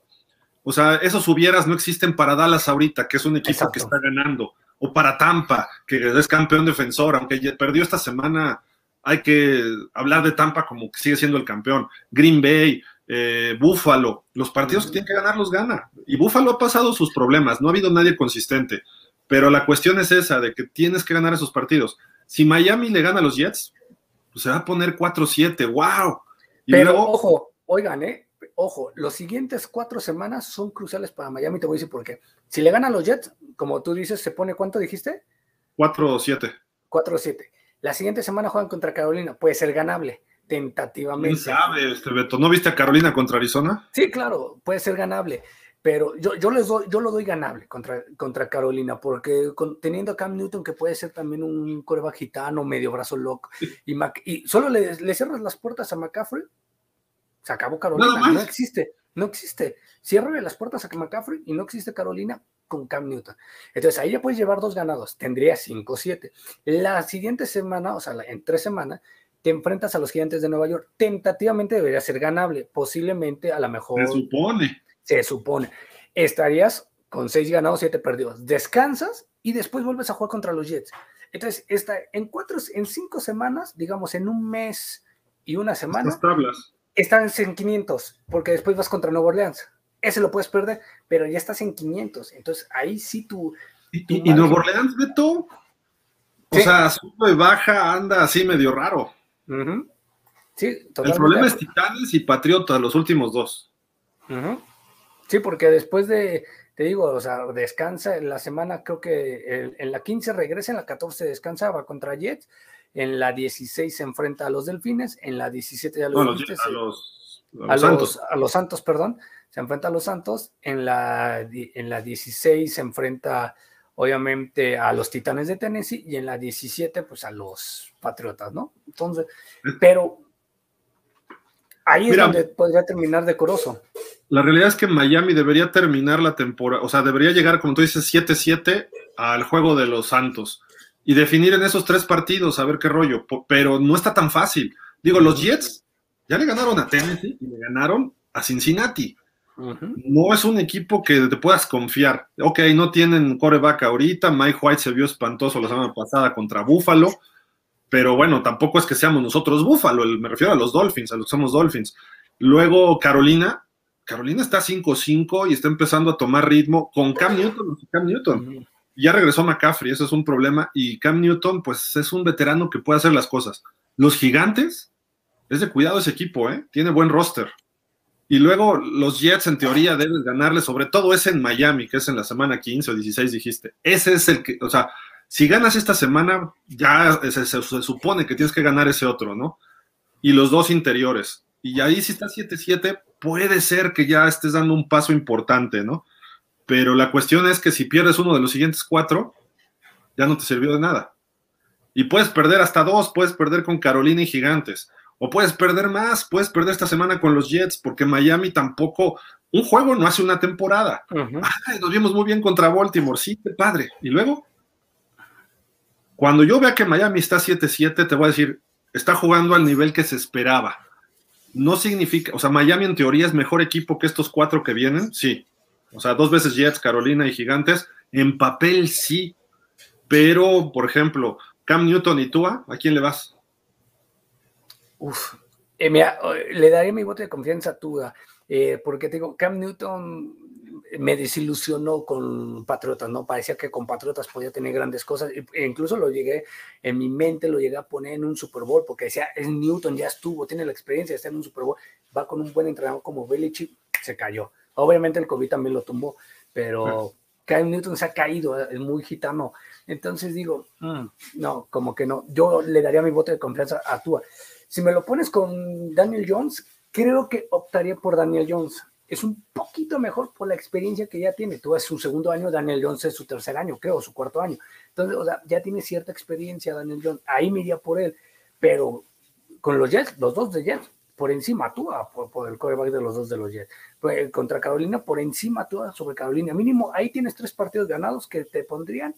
O sea, esos hubieras no existen para Dallas ahorita, que es un equipo que está ganando, o para Tampa, que es campeón defensor, aunque perdió esta semana, hay que hablar de Tampa como que sigue siendo el campeón. Green Bay, eh, Buffalo, los partidos que tienen que ganar los gana. Y Buffalo ha pasado sus problemas, no ha habido nadie consistente. Pero la cuestión es esa, de que tienes que ganar esos partidos. Si Miami le gana a los Jets, pues se va a poner 4-7, wow. Pero ojo, oigan, eh, ojo, los siguientes cuatro semanas son cruciales para Miami, te voy a decir por qué. Si le ganan los Jets, como tú dices, se pone, ¿cuánto dijiste? 4-7. 4-7. La siguiente semana juegan contra Carolina, puede ser ganable, tentativamente. ¿Quién sabe, este Beto? ¿No viste a Carolina contra Arizona? Sí, claro, puede ser ganable pero yo, yo, les doy, yo lo doy ganable contra, contra Carolina, porque teniendo a Cam Newton, que puede ser también un coreback gitano, medio brazo loco, y, y solo le, le, cierras las puertas a McCaffrey, se acabó Carolina, no existe, no existe. Cierre las puertas a McCaffrey y no existe Carolina con Cam Newton. Entonces ahí ya puedes llevar dos ganados, tendría 5-7. La siguiente semana, o sea, en tres semanas, te enfrentas a los gigantes de Nueva York. Tentativamente debería ser ganable, posiblemente a lo mejor. Se supone se supone. Estarías con seis ganados, siete perdidos. Descansas y después vuelves a jugar contra los Jets. Entonces, está en cuatro, en cinco semanas, digamos, en un mes y una semana, están en 500, porque después vas contra Nueva Orleans. Ese lo puedes perder, pero ya estás en 500. Entonces, ahí sí tú. ¿Y, y Nueva Orleans, Beto? O sea, sube y baja, anda así medio raro. Sí, El problema es Titanes y Patriotas, los últimos dos. Sí, porque después de, te digo, o sea, descansa en la semana, creo que en la 15 regresa, en la 14 descansa, va contra Jets, en la 16 se enfrenta a los Delfines, en la 17 ya los, a, los, a, los, Santos. a los Santos, perdón, se enfrenta a los Santos, en la, en la 16 se enfrenta obviamente a los Titanes de Tennessee y en la 17 pues a los Patriotas, ¿no? Entonces, pero ahí es donde podría terminar decoroso. La realidad es que Miami debería terminar la temporada, o sea, debería llegar, como tú dices, 7-7 al juego de los Santos y definir en esos tres partidos a ver qué rollo, pero no está tan fácil. Digo, los Jets ya le ganaron a Tennessee y le ganaron a Cincinnati. No es un equipo que te puedas confiar. Ok, no tienen coreback ahorita. Mike White se vio espantoso la semana pasada contra Buffalo. Pero bueno, tampoco es que seamos nosotros Buffalo. Me refiero a los Dolphins, a los que somos Dolphins. Luego Carolina. Carolina está 5-5 y está empezando a tomar ritmo con Cam Newton. Cam Newton. Ya regresó McCaffrey, eso es un problema. Y Cam Newton, pues es un veterano que puede hacer las cosas. Los gigantes, es de cuidado ese equipo, ¿eh? Tiene buen roster. Y luego los Jets en teoría deben ganarle, sobre todo ese en Miami, que es en la semana 15 o 16 dijiste. Ese es el que, o sea, si ganas esta semana, ya se, supone que tienes que ganar ese otro, ¿no? Y los dos interiores. Y ahí si está 7-7, puede ser que ya estés dando un paso importante, ¿no? Pero la cuestión es que si pierdes uno de los siguientes cuatro, ya no te sirvió de nada. Y puedes perder hasta dos, puedes perder con Carolina y Gigantes. O puedes perder más, puedes perder esta semana con los Jets, porque Miami tampoco, un juego no hace una temporada. nos vimos muy bien contra Baltimore, sí, qué padre. Y luego, cuando yo vea que Miami está 7-7, te voy a decir, está jugando al nivel que se esperaba. No significa, o sea, Miami en teoría es mejor equipo que estos cuatro que vienen, sí. O sea, dos veces Jets, Carolina y Gigantes. En papel sí. Pero, por ejemplo, Cam Newton y Tua, ¿a quién le vas? Uf, eh, le daré mi voto de confianza a Tuga, eh, porque tengo Cam Newton me desilusionó con Patriotas, ¿no? Parecía que con Patriotas podía tener grandes cosas, e incluso lo llegué, en mi mente lo llegué a poner en un Super Bowl, porque decía, es Newton, ya estuvo, tiene la experiencia de estar en un Super Bowl, va con un buen entrenador como Belichick, se cayó. Obviamente el COVID también lo tumbó, pero Cam Newton se ha caído, es muy gitano. Entonces digo, mm, no, como que no. Yo le daría mi voto de confianza a Tua. Si me lo pones con Daniel Jones, creo que optaría por Daniel Jones. Es un poquito mejor por la experiencia que ya tiene. Tú es su segundo año, Daniel Jones es su tercer año, creo, su cuarto año. Entonces, o sea, ya tiene cierta experiencia Daniel Jones. Ahí me iría por él. Pero con los Jets, los dos de Jets, por encima tú, por, por, el coreback de los dos de los Jets. Pues, contra Carolina, por encima tú sobre Carolina. Mínimo, ahí tienes tres partidos ganados que te pondrían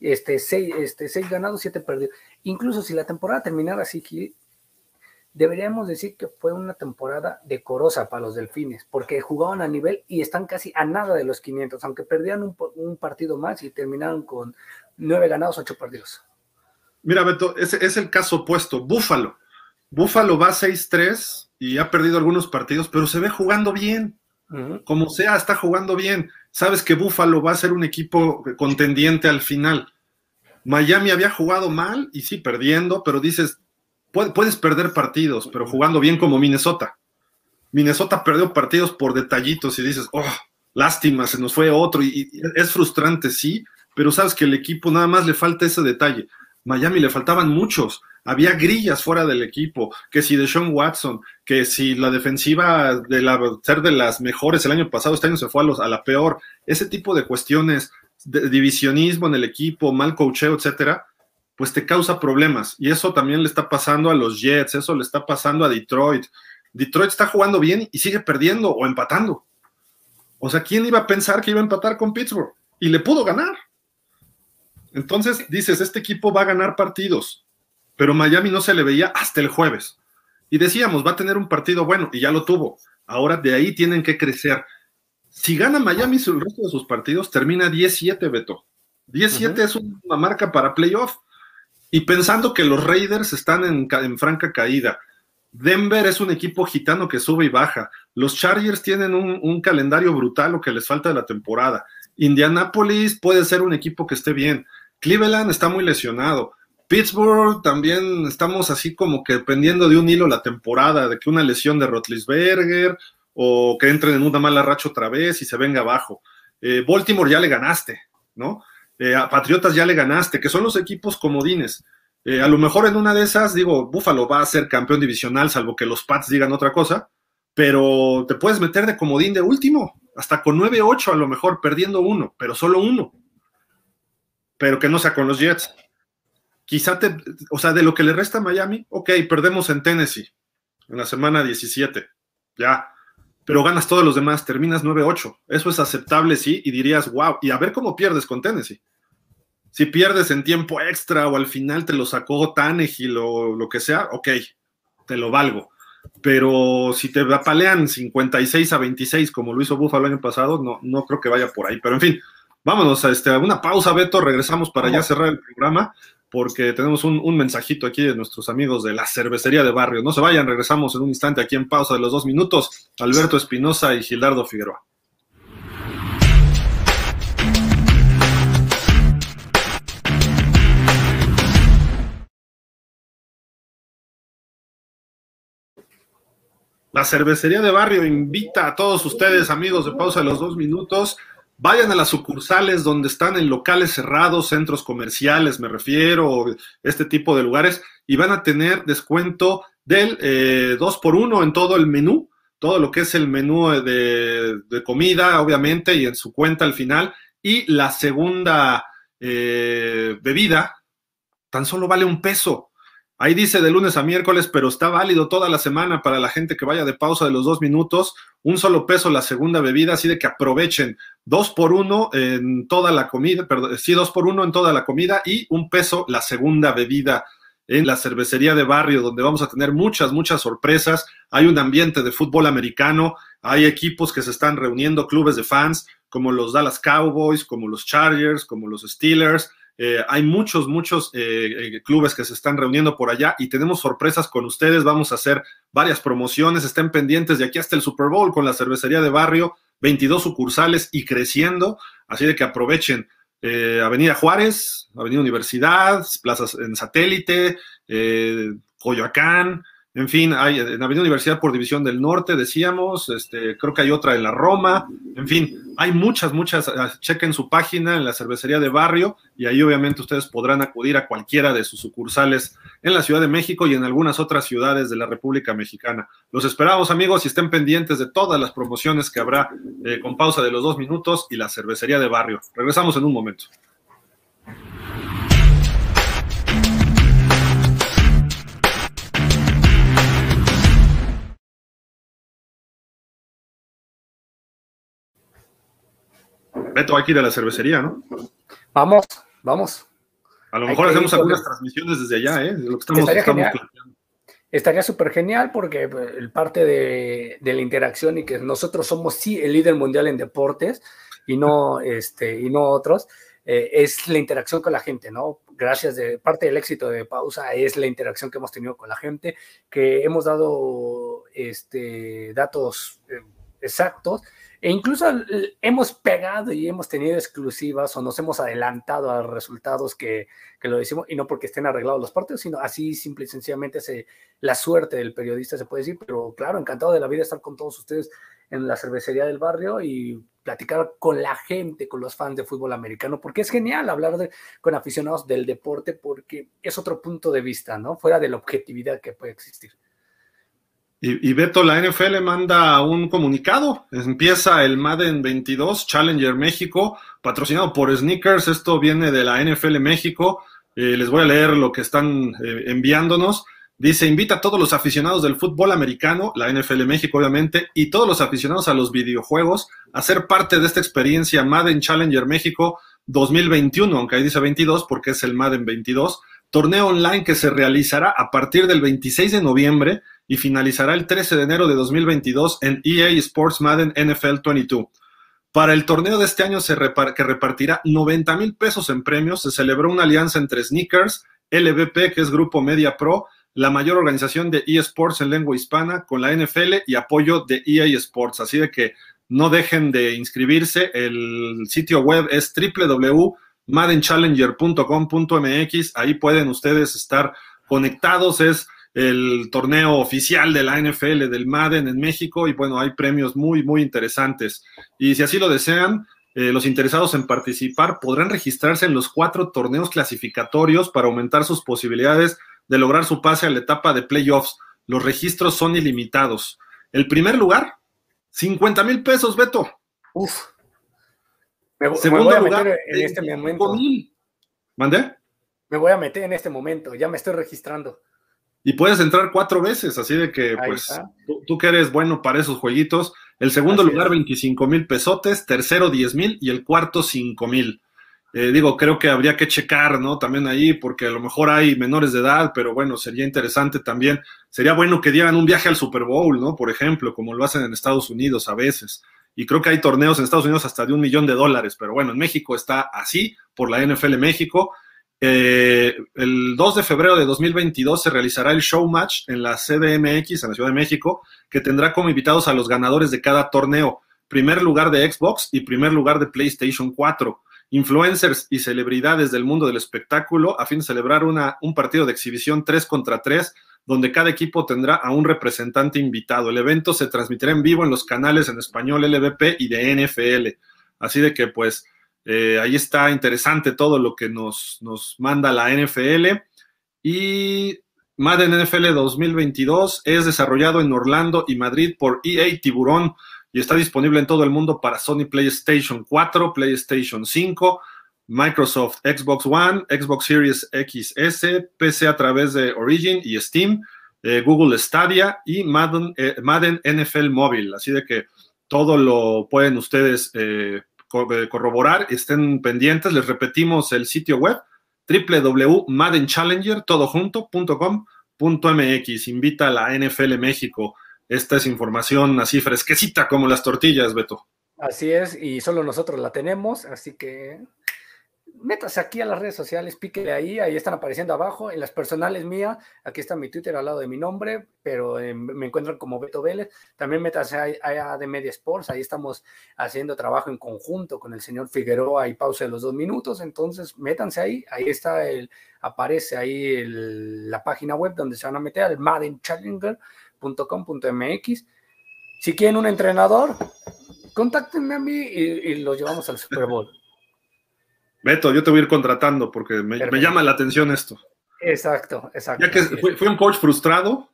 este, seis, este, seis ganados, siete perdidos. Incluso si la temporada terminara así, deberíamos decir que fue una temporada decorosa para los delfines, porque jugaban a nivel y están casi a nada de los 500, aunque perdían un, partido más y terminaron con nueve ganados, ocho perdidos. Mira, Beto, ese es el caso opuesto. Búfalo. Búfalo va 6-3 y ha perdido algunos partidos, pero se ve jugando bien. Como sea, está jugando bien. Sabes que Búfalo va a ser un equipo contendiente al final. Miami había jugado mal y sí, perdiendo, pero dices, puedes perder partidos, pero jugando bien como Minnesota. Minnesota perdió partidos por detallitos y dices, oh, lástima, se nos fue otro. Y, es frustrante, sí, pero sabes que el equipo nada más le falta ese detalle. Miami le faltaban muchos. Había grillas fuera del equipo, que si de Watson, que si la defensiva de la, ser de las mejores el año pasado, este año se fue a, los, a la peor. Ese tipo de cuestiones, de divisionismo en el equipo, mal coacheo, etcétera, pues te causa problemas. Y eso también le está pasando a los Jets, eso le está pasando a Detroit. Detroit está jugando bien y sigue perdiendo o empatando. O sea, ¿quién iba a pensar que iba a empatar con Pittsburgh? Y le pudo ganar. Entonces dices, este equipo va a ganar partidos, pero Miami no se le veía hasta el jueves. Y decíamos, va a tener un partido bueno, y ya lo tuvo. Ahora de ahí tienen que crecer. Si gana Miami el resto de sus partidos, termina 17 Beto. 17 es una marca para playoff. Y pensando que los Raiders están en, franca caída, Denver es un equipo gitano que sube y baja. Los Chargers tienen un, calendario brutal, lo que les falta de la temporada. Indianapolis puede ser un equipo que esté bien. Cleveland está muy lesionado. Pittsburgh también estamos así como que dependiendo de un hilo la temporada, de que una lesión de Rotlisberger o que entren en una mala racha otra vez y se venga abajo. Eh, Baltimore ya le ganaste, ¿no? Eh, a Patriotas ya le ganaste, que son los equipos comodines. Eh, a lo mejor en una de esas, digo, Buffalo va a ser campeón divisional, salvo que los Pats digan otra cosa, pero te puedes meter de comodín de último, hasta con 9-8 a lo mejor, perdiendo uno, pero solo uno. Pero que no sea con los Jets. Quizá te, o sea, de lo que le resta a Miami, ok, perdemos en Tennessee en la semana 17, ya, pero ganas todos los demás, terminas 9-8. Eso es aceptable, sí, y dirías, wow, y a ver cómo pierdes con Tennessee. Si pierdes en tiempo extra o al final te lo sacó Tannehill o lo que sea, ok, te lo valgo. Pero si te apalean 56 a 26 como lo hizo Buffalo el año pasado, no, no creo que vaya por ahí. Pero en fin, vámonos a, este, a una pausa, Beto, regresamos para ya cerrar el programa porque tenemos un, mensajito aquí de nuestros amigos de la cervecería de barrio. No se vayan, regresamos en un instante aquí en pausa de los dos minutos. Alberto Espinosa y Gildardo Figueroa. La cervecería de barrio invita a todos ustedes, amigos de pausa de los dos minutos, Vayan a las sucursales donde están en locales cerrados, centros comerciales, me refiero, este tipo de lugares, y van a tener descuento del 2 eh, por 1 en todo el menú, todo lo que es el menú de, comida, obviamente, y en su cuenta al final. Y la segunda eh, bebida tan solo vale un peso. Ahí dice de lunes a miércoles, pero está válido toda la semana para la gente que vaya de pausa de los dos minutos. Un solo peso la segunda bebida, así de que aprovechen. Dos por uno en toda la comida, perdón, sí, dos por uno en toda la comida y un peso la segunda bebida en la cervecería de barrio, donde vamos a tener muchas, muchas sorpresas. Hay un ambiente de fútbol americano, hay equipos que se están reuniendo, clubes de fans, como los Dallas Cowboys, como los Chargers, como los Steelers eh, hay muchos, muchos eh, eh, clubes que se están reuniendo por allá y tenemos sorpresas con ustedes. Vamos a hacer varias promociones. Estén pendientes de aquí hasta el Super Bowl con la cervecería de barrio, 22 sucursales y creciendo. Así de que aprovechen. Avenida Juárez, Avenida Universidad, plazas en satélite, Coyoacán, en fin, hay en Avenida Universidad por División del Norte, decíamos, este, creo que hay otra en la Roma, en fin, hay muchas, muchas, ah, chequen su página en la cervecería de barrio y ahí obviamente ustedes podrán acudir a cualquiera de sus sucursales en la Ciudad de México y en algunas otras ciudades de la República Mexicana. Los esperamos amigos y estén pendientes de todas las promociones que habrá eh, con pausa de los dos minutos y la cervecería de barrio. Regresamos en un momento. Beto, hay que ir a la cervecería, ¿no? Vamos, vamos. A lo mejor hacemos algunas transmisiones desde allá, ¿eh? lo que estamos, Estaría genial. Estaría súper genial porque pues, el parte de, la interacción y que nosotros somos sí el líder mundial en deportes y no, este, y no otros, eh, es la interacción con la gente, ¿no? Gracias de parte del éxito de Pausa es la interacción que hemos tenido con la gente, que hemos dado este, datos eh, exactos e incluso hemos pegado y hemos tenido exclusivas o nos hemos adelantado a resultados que, que lo decimos, y no porque estén arreglados los partidos, sino así simple y sencillamente se, la suerte del periodista se puede decir, pero claro, encantado de la vida estar con todos ustedes en la cervecería del barrio y platicar con la gente, con los fans de fútbol americano, porque es genial hablar con aficionados del deporte, porque es otro punto de vista, ¿no? Fuera de la objetividad que puede existir. Y, Beto, la NFL manda un comunicado. Empieza el Madden 22 Challenger México, patrocinado por Sneakers. Esto viene de la NFL México. Eh, les voy a leer lo que están eh, enviándonos. Dice, invita a todos los aficionados del fútbol americano, la NFL México obviamente, y todos los aficionados a los videojuegos a ser parte de esta experiencia Madden Challenger México 2021, aunque ahí dice 22 porque es el Madden 22, torneo online que se realizará a partir del 26 de noviembre y finalizará el 13 de enero de 2022 en EA Sports Madden NFL 22. Para el torneo de este año se que repartirá 90 mil pesos en premios, se celebró una alianza entre Sneakers, LVP, que es Grupo Media Pro, la mayor organización de eSports en lengua hispana, con la NFL y apoyo de EA Sports. Así de que no dejen de inscribirse. El sitio web es www maddenchallenger.com.mx. Ahí pueden ustedes estar conectados. Es el torneo oficial de la NFL del Madden en México y bueno, hay premios muy, muy interesantes. Y si así lo desean, eh, los interesados en participar podrán registrarse en los cuatro torneos clasificatorios para aumentar sus posibilidades de lograr su pase a la etapa de playoffs. Los registros son ilimitados. El primer lugar, 50 mil pesos, Beto. Uf. Me, Segundo voy a lugar, meter en este momento. ¿Mandé? Me voy a meter en este momento, ya me estoy registrando. Y puedes entrar cuatro veces, así de que, pues, tú, que eres bueno para esos jueguitos. El segundo lugar, 25 mil pesotes, tercero, 10 mil y el cuarto, 5 mil. Eh, digo, creo que habría que checar, ¿no? También ahí, porque a lo mejor hay menores de edad, pero bueno, sería interesante también. Sería bueno que dieran un viaje al Super Bowl, ¿no? Por ejemplo, como lo hacen en Estados Unidos a veces. Y creo que hay torneos en Estados Unidos hasta de un millón de dólares, pero bueno, en México está así por la NFL México. Eh, el 2 de febrero de 2022 se realizará el show match en la CDMX, en la Ciudad de México, que tendrá como invitados a los ganadores de cada torneo. Primer lugar de Xbox y primer lugar de PlayStation 4 influencers y celebridades del mundo del espectáculo a fin de celebrar una, un partido de exhibición 3 contra 3, donde cada equipo tendrá a un representante invitado. El evento se transmitirá en vivo en los canales en español LVP y de NFL. Así de que pues eh, ahí está interesante todo lo que nos, nos manda la NFL. Y Madden NFL 2022 es desarrollado en Orlando y Madrid por EA Tiburón y está disponible en todo el mundo para Sony PlayStation 4, PlayStation 5, Microsoft Xbox One, Xbox Series XS, PC a través de Origin y Steam, eh, Google Stadia y Madden, eh, Madden, NFL Móvil. Así de que todo lo pueden ustedes eh, corroborar, estén pendientes. Les repetimos el sitio web www.maddenchallenger.com.mx. Invita a la NFL México esta es información así fresquecita como las tortillas, Beto. Así es, y solo nosotros la tenemos, así que métase aquí a las redes sociales, píquele ahí, ahí están apareciendo abajo, en las personales mías, aquí está mi Twitter al lado de mi nombre, pero eh, me encuentran como Beto Vélez, también métase allá de Media Sports, ahí estamos haciendo trabajo en conjunto con el señor Figueroa y pausa de los dos minutos, entonces métanse ahí, ahí está el, aparece ahí la página web donde se van a meter al Madden Challenger, .com.mx. Si quieren un entrenador, contáctenme a mí y, lo llevamos al Super Bowl. Beto, yo te voy a ir contratando porque me, llama la atención esto. Exacto, exacto. Ya que fui, un coach frustrado,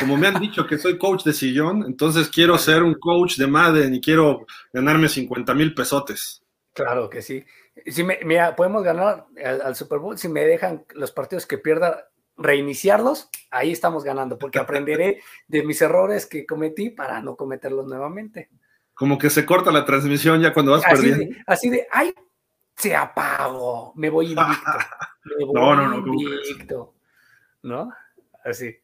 como me han dicho que soy coach de sillón, entonces quiero ser un coach de Madden y quiero ganarme 50 mil pesotes. Claro que sí. Si me, mira, podemos ganar al, al, Super Bowl si me dejan los partidos que pierda reiniciarlos, ahí estamos ganando, porque aprenderé de mis errores que cometí para no cometerlos nuevamente. Como que se corta la transmisión ya cuando vas perdiendo. así de, ay, se apagó, me voy invicto. Me voy no, no, no, invicto. ¿No? Así.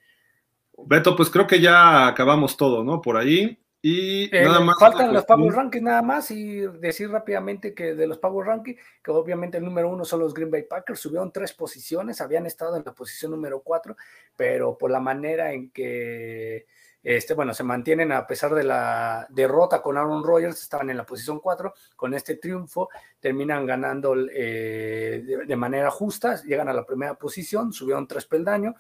Beto, pues creo que ya acabamos todo, ¿no? Por ahí. Y eh, nada más. Faltan los Power Rankings nada más y decir rápidamente que de los Power Rankings, que obviamente el número uno son los Green Bay Packers, subieron tres posiciones, habían estado en la posición número cuatro, pero por la manera en que este, bueno, se mantienen a pesar de la derrota con Aaron Rodgers, estaban en la posición cuatro, con este triunfo terminan ganando eh, de, de, manera justa, llegan a la primera posición, subieron tres peldaños,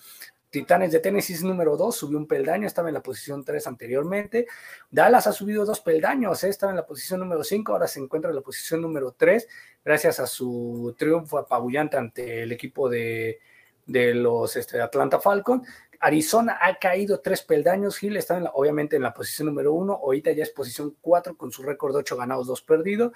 Titanes de Tennessee número 2, subió un peldaño, estaba en la posición 3 anteriormente. Dallas ha subido dos peldaños, ¿eh? estaba en la posición número 5, ahora se encuentra en la posición número 3, gracias a su triunfo apabullante ante el equipo de, los este, Atlanta Falcons. Arizona ha caído tres peldaños, Gil está en obviamente en la posición número 1, ahorita ya es posición 4 con su récord de 8 ganados, 2 perdidos.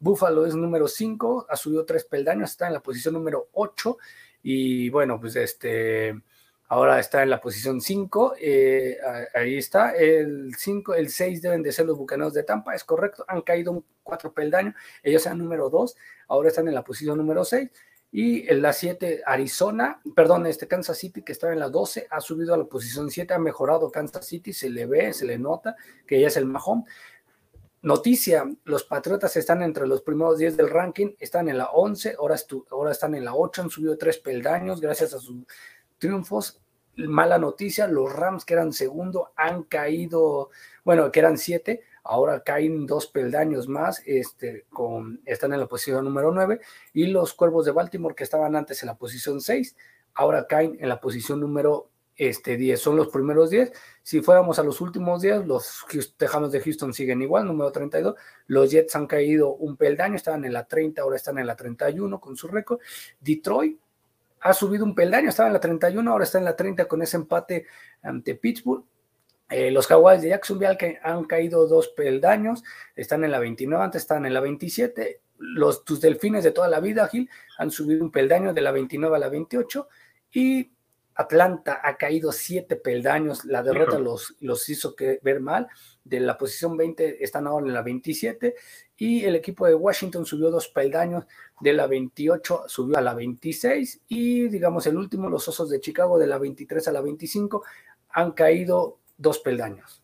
Buffalo es número 5, ha subido tres peldaños, está en la posición número 8 y bueno, pues este ahora está en la posición 5, eh, ahí está, el 5, el 6 deben de ser los Bucaneros de Tampa, es correcto, han caído cuatro peldaños, ellos sean número 2, ahora están en la posición número 6, y en la 7 Arizona, perdón, este Kansas City que estaba en la 12, ha subido a la posición 7, ha mejorado Kansas City, se le ve, se le nota que ya es el majón. Noticia, los Patriotas están entre los primeros 10 del ranking, están en la 11, ahora, ahora están en la 8, han subido tres peldaños gracias a su triunfos. Mala noticia, los Rams que eran segundo han caído, bueno, que eran siete, ahora caen dos peldaños más, este, con, están en la posición número 9, y los Cuervos de Baltimore, que estaban antes en la posición 6, ahora caen en la posición número este, 10. Son los primeros 10. Si fuéramos a los últimos 10, los Tejanos de Houston siguen igual, número 32. Los Jets han caído un peldaño, estaban en la 30, ahora están en la 31 con su récord. Detroit ha subido un peldaño, estaba en la 31, ahora está en la 30 con ese empate ante Pittsburgh. Eh, los Jaguars de Jacksonville que han caído dos peldaños, están en la 29, antes están en la 27. Los, tus delfines de toda la vida, Gil, han subido un peldaño de la 29 a la 28. Y Atlanta ha caído siete peldaños, la derrota los, los hizo que, ver mal, de la posición 20 están ahora en la 27 y el equipo de Washington subió dos peldaños, de la 28 subió a la 26 y digamos el último, los Osos de Chicago de la 23 a la 25 han caído dos peldaños.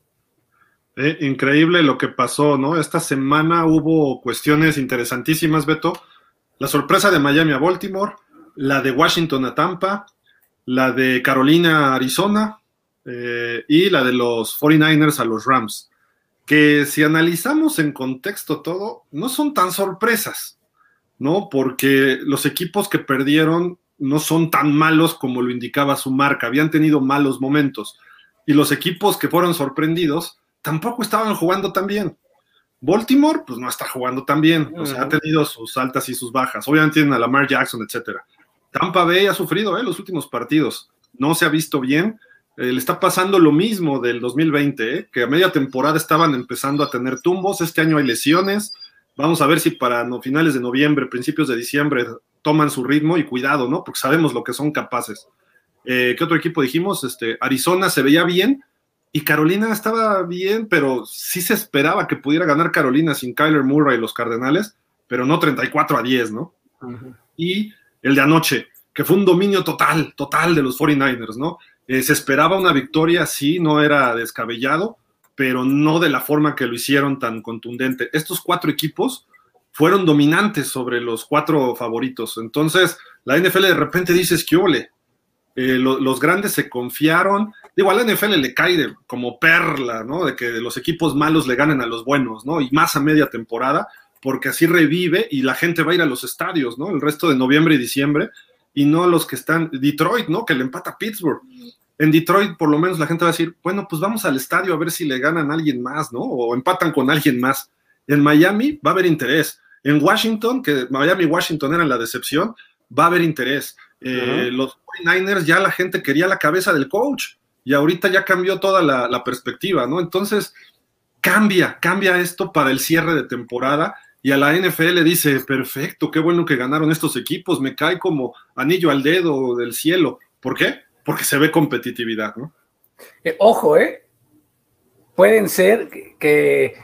Eh, increíble lo que pasó, ¿no? Esta semana hubo cuestiones interesantísimas, Beto. La sorpresa de Miami a Baltimore, la de Washington a Tampa, la de Carolina a Arizona eh, y la de los 49ers a los Rams, que si analizamos en contexto todo, no son tan sorpresas, ¿no? Porque los equipos que perdieron no son tan malos como lo indicaba su marca, habían tenido malos momentos. Y los equipos que fueron sorprendidos tampoco estaban jugando tan bien. Baltimore, pues no está jugando tan bien, o sea, ha tenido sus altas y sus bajas. Obviamente tienen a Lamar Jackson, etcétera. Tampa Bay ha sufrido ¿eh? los últimos partidos, no se ha visto bien. Eh, le está pasando lo mismo del 2020, ¿eh? que a media temporada estaban empezando a tener tumbos. Este año hay lesiones. Vamos a ver si para no, finales de noviembre, principios de diciembre, toman su ritmo y cuidado, ¿no? Porque sabemos lo que son capaces. ¿Qué otro equipo dijimos? Este, Arizona se veía bien y Carolina estaba bien, pero sí se esperaba que pudiera ganar Carolina sin Kyler Murray y los Cardenales, pero no 34 a 10, ¿no? Y el de anoche, que fue un dominio total, total de los 49ers, ¿no? Eh, se esperaba una victoria, sí, no era descabellado, pero no de la forma que lo hicieron tan contundente. Estos cuatro equipos fueron dominantes sobre los cuatro favoritos. Entonces, la NFL de repente dice, que ole. Eh, los grandes se confiaron. Digo, a la NFL le cae como perla, ¿no? De que los equipos malos le ganen a los buenos, ¿no? Y más a media temporada porque así revive y la gente va a ir a los estadios, ¿no? El resto de noviembre y diciembre, y no a los que están, Detroit, ¿no? Que le empata a Pittsburgh. En Detroit, por lo menos, la gente va a decir, bueno, pues vamos al estadio a ver si le ganan a alguien más, ¿no? O empatan con alguien más. En Miami va a haber interés. En Washington, que Miami y Washington eran la decepción, va a haber interés. Eh, los 49ers ya la gente quería la cabeza del coach y ahorita ya cambió toda la, la perspectiva, ¿no? Entonces, cambia, cambia esto para el cierre de temporada y a la NFL le dice, perfecto, qué bueno que ganaron estos equipos, me cae como anillo al dedo del cielo. ¿Por qué? Porque se ve competitividad, ¿no? Eh, ojo, ¿eh? Pueden ser que,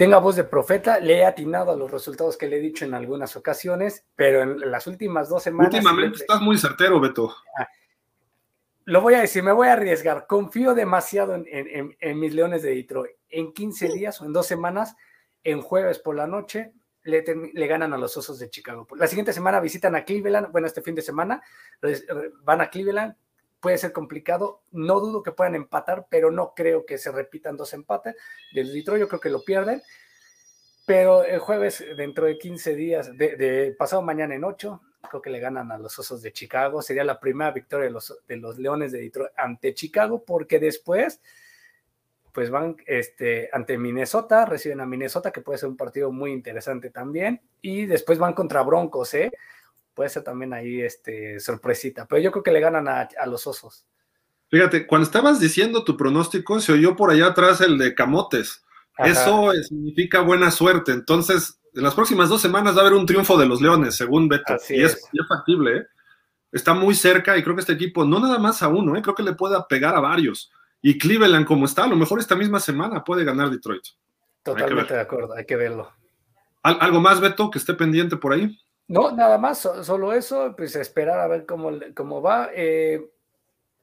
tenga voz de profeta, le he atinado a los resultados que le he dicho en algunas ocasiones, pero en las últimas dos semanas... Últimamente estás muy certero, Beto. Ah, lo voy a decir, me voy a arriesgar. Confío demasiado en, en mis Leones de Detroit. En 15 días o en dos semanas, en jueves por la noche, le, ganan a los Osos de Chicago. La siguiente semana visitan a Cleveland, bueno, este fin de semana van a Cleveland, puede ser complicado, no dudo que puedan empatar, pero no creo que se repitan dos empates. Del Detroit yo creo que lo pierden, pero el jueves, dentro de 15 días, de, pasado mañana en 8, creo que le ganan a los Osos de Chicago. Sería la primera victoria de los, de los Leones de Detroit ante Chicago, porque después pues van este, ante Minnesota, reciben a Minnesota, que puede ser un partido muy interesante también, y después van contra Broncos, ¿eh? Puede ser también ahí este, sorpresita, pero yo creo que le ganan a, los Osos. Fíjate, cuando estabas diciendo tu pronóstico, se oyó por allá atrás el de Camotes. Eso significa buena suerte. Entonces, en las próximas dos semanas va a haber un triunfo de los Leones, según Beto. y es, es factible, ¿eh? Está muy cerca y creo que este equipo, no nada más a uno, ¿eh? creo que le pueda pegar a varios. Y Cleveland, como está, a lo mejor esta misma semana puede ganar Detroit. Totalmente de acuerdo, hay que verlo. ¿Algo más, Beto, que esté pendiente por ahí? No, nada más, solo eso, pues esperar a ver cómo, cómo va. Eh,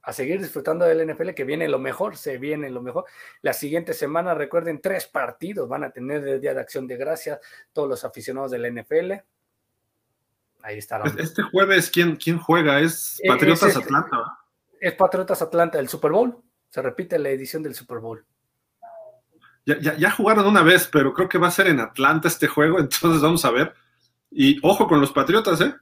a seguir disfrutando del NFL, que viene lo mejor, se viene lo mejor. La siguiente semana, recuerden, tres partidos van a tener el Día de Acción de Gracias todos los aficionados del NFL. Ahí estarán. Este jueves, ¿quién, quién juega? ¿Es eh, Patriotas Atlanta? Es Patriotas Atlanta, el Super Bowl se repite la edición del Super Bowl. ya, jugaron una vez, pero creo que va a ser en Atlanta este juego, entonces vamos a ver. Y ojo con los Patriotas, ¿eh?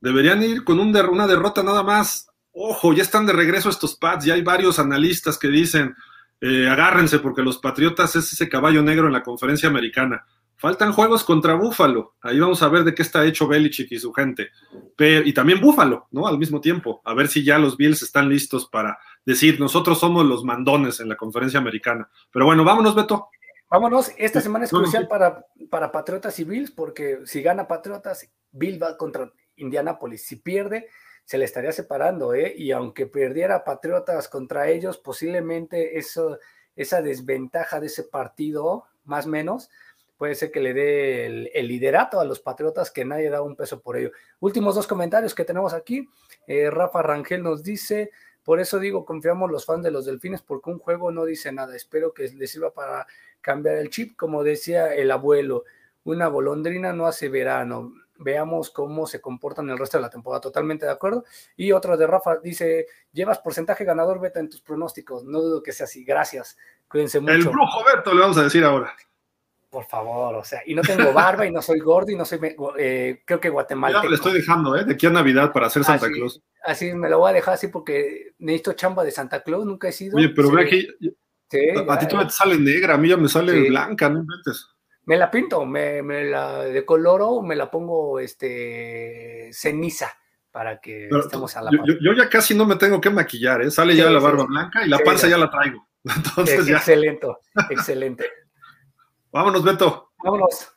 Deberían ir con un una derrota nada más. Ojo, ya están de regreso estos Pats, ya hay varios analistas que dicen, eh, agárrense porque los Patriotas es ese caballo negro en la conferencia americana. Faltan juegos contra Búfalo. Ahí vamos a ver de qué está hecho Belichick y su gente. Y también Búfalo, ¿no? Al mismo tiempo. A ver si ya los Bills están listos para decir, nosotros somos los mandones en la conferencia americana. Pero bueno, vámonos, Beto. Vámonos. Esta semana es crucial para, para Patriotas y Bills porque si gana Patriotas, Bill va contra Indianapolis. Si pierde, se le estaría separando, ¿eh? Y aunque perdiera Patriotas contra ellos, posiblemente eso, esa desventaja de ese partido, más o menos, puede ser que le dé el, liderato a los Patriotas, que nadie da un peso por ello. Últimos dos comentarios que tenemos aquí. Eh, Rafa Rangel nos dice, por eso digo, confiamos los fans de los Delfines, porque un juego no dice nada. Espero que les sirva para cambiar el chip, como decía el abuelo. Una golondrina no hace verano. Veamos cómo se comportan el resto de la temporada. Totalmente de acuerdo. Y otro de Rafa dice: Llevas porcentaje ganador beta en tus pronósticos. No dudo que sea así. Gracias. Cuídense mucho. El brujo Beto le vamos a decir ahora por favor, o sea, y no tengo barba y no soy gordo y no soy, eh, creo que Guatemala. Ya le estoy dejando, ¿eh? De aquí a Navidad para hacer Santa Claus. Así me lo voy a dejar así porque necesito chamba de Santa Claus, nunca he sido. Oye, pero ve aquí, a, ti te sale negra, a mí ya me sale blanca, no inventes. Me la pinto, me, me la decoloro, me la pongo este ceniza para que estemos a la yo, yo, ya casi no me tengo que maquillar, ¿eh? Sale ya la barba blanca y la panza ya la traigo. Entonces ya. Excelente, excelente. Vámonos, Beto. Vámonos.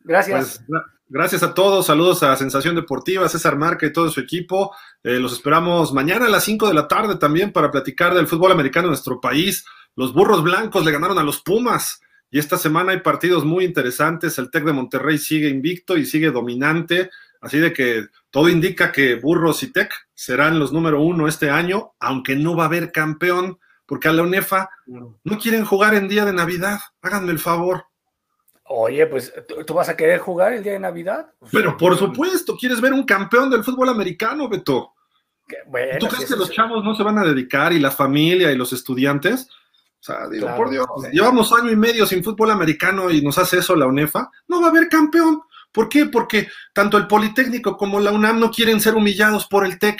Gracias. Pues, gracias a todos. Saludos a Sensación Deportiva, César Marca y todo su equipo. Eh, los esperamos mañana a las 5 de la tarde también para platicar del fútbol americano en nuestro país. Los burros blancos le ganaron a los Pumas. Y esta semana hay partidos muy interesantes. El Tec de Monterrey sigue invicto y sigue dominante. Así de que todo indica que Burros y Tec serán los número uno este año, aunque no va a haber campeón porque a la UNEFA no quieren jugar en día de Navidad. Háganme el favor. Oye, pues tú vas a querer jugar el día de Navidad. Pues, Pero por supuesto, quieres ver un campeón del fútbol americano, Beto. ¿Tú crees que los chavos no se van a dedicar y la familia y los estudiantes? O sea, digo, por Dios, llevamos año y medio sin fútbol americano y nos hace eso la UNEFA. No va a haber campeón. ¿Por qué? Porque tanto el Politécnico como la UNAM no quieren ser humillados por el TEC.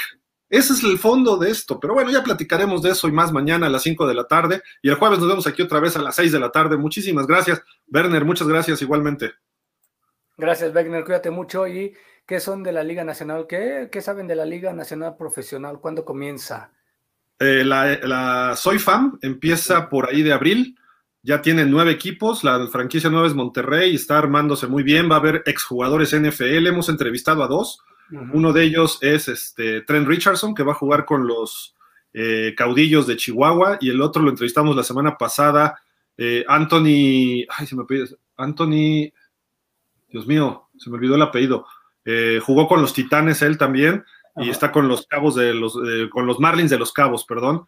Ese es el fondo de esto. Pero bueno, ya platicaremos de eso y más mañana a las 5 de la tarde. Y el jueves nos vemos aquí otra vez a las 6 de la tarde. Muchísimas gracias. Werner, muchas gracias igualmente. Gracias, Wegner. Cuídate mucho. ¿Y qué son de la Liga Nacional? ¿Qué, saben de la Liga Nacional Profesional? ¿Cuándo comienza? Eh, la, la Soy Fam empieza por ahí de abril. Ya tiene nueve equipos. La franquicia nueva es Monterrey. Está armándose muy bien. Va a haber exjugadores NFL. Hemos entrevistado a dos uno de ellos es este, Trent Richardson, que va a jugar con los eh, caudillos de Chihuahua, y el otro lo entrevistamos la semana pasada, eh, Anthony, ay, se me pide, Anthony, Dios mío, se me olvidó el apellido, eh, jugó con los Titanes él también, y está con los Cabos de los, con los Marlins de los Cabos, perdón,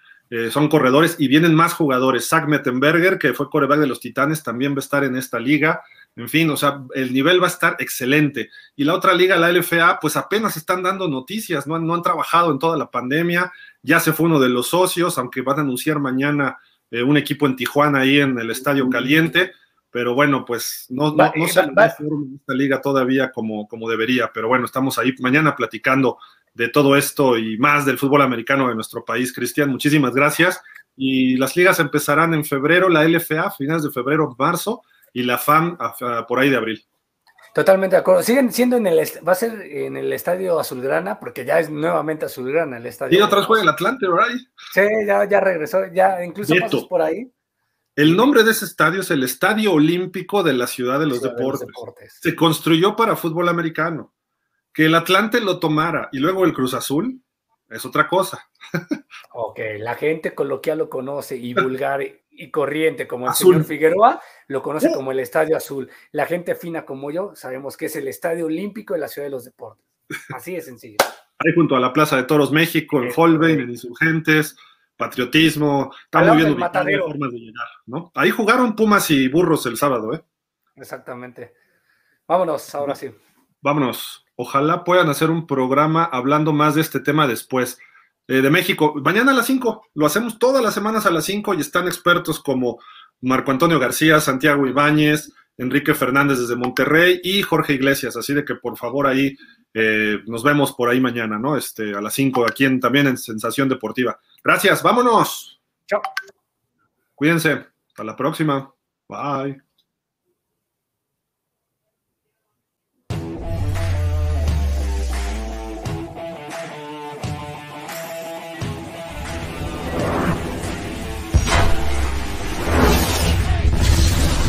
son corredores y vienen más jugadores. Zach Mettenberger, que fue coreback de los Titanes, también va a estar en esta liga. En fin, o sea, el nivel va a estar excelente. Y la otra liga, la LFA, pues apenas están dando noticias, no han, no han trabajado en toda la pandemia, ya se fue uno de los socios, aunque van a anunciar mañana eh, un equipo en Tijuana ahí en el Estadio Caliente, pero bueno, pues no, no, no se esta liga todavía como, como debería, pero bueno, estamos ahí mañana platicando de todo esto y más del fútbol americano de nuestro país. Cristian, muchísimas gracias. Y las ligas empezarán en febrero, la LFA, finales de febrero, marzo, y la FAM por ahí de abril. Totalmente de acuerdo. Siguen siendo en el, va a ser en el estadio Azulgrana, porque ya es nuevamente Azulgrana el estadio. Y otra vez juega el Atlante, ¿verdad? Sí, ya, ya regresó, ya incluso pasas por ahí. El nombre de ese estadio es el Estadio Olímpico de la Ciudad de los, deportes. Se construyó para fútbol americano. Que el Atlante lo tomara y luego el Cruz Azul es otra cosa. Ok, la gente coloquial lo conoce y vulgar y corriente como el señor Figueroa lo conoce como el Estadio Azul. La gente fina como yo sabemos que es el Estadio Olímpico de la Ciudad de los Deportes. Así de sencillo. Ahí junto a la Plaza de Toros México, en Holbein, en Insurgentes, patriotismo, está muy bien ubicado, formas de llegar, ¿no? Ahí jugaron Pumas y Burros el sábado, ¿eh? Exactamente. Vámonos, ahora sí. Vámonos. Ojalá puedan hacer un programa hablando más de este tema después. Eh, de México. Mañana a las 5, lo hacemos todas las semanas a las 5 y están expertos como Marco Antonio García, Santiago Ibáñez, Enrique Fernández desde Monterrey y Jorge Iglesias. Así de que por favor ahí eh, nos vemos por ahí mañana, ¿no? Este, a las 5 aquí en, también en Sensación Deportiva. Gracias, vámonos. Chao. Cuídense. Hasta la próxima. Bye.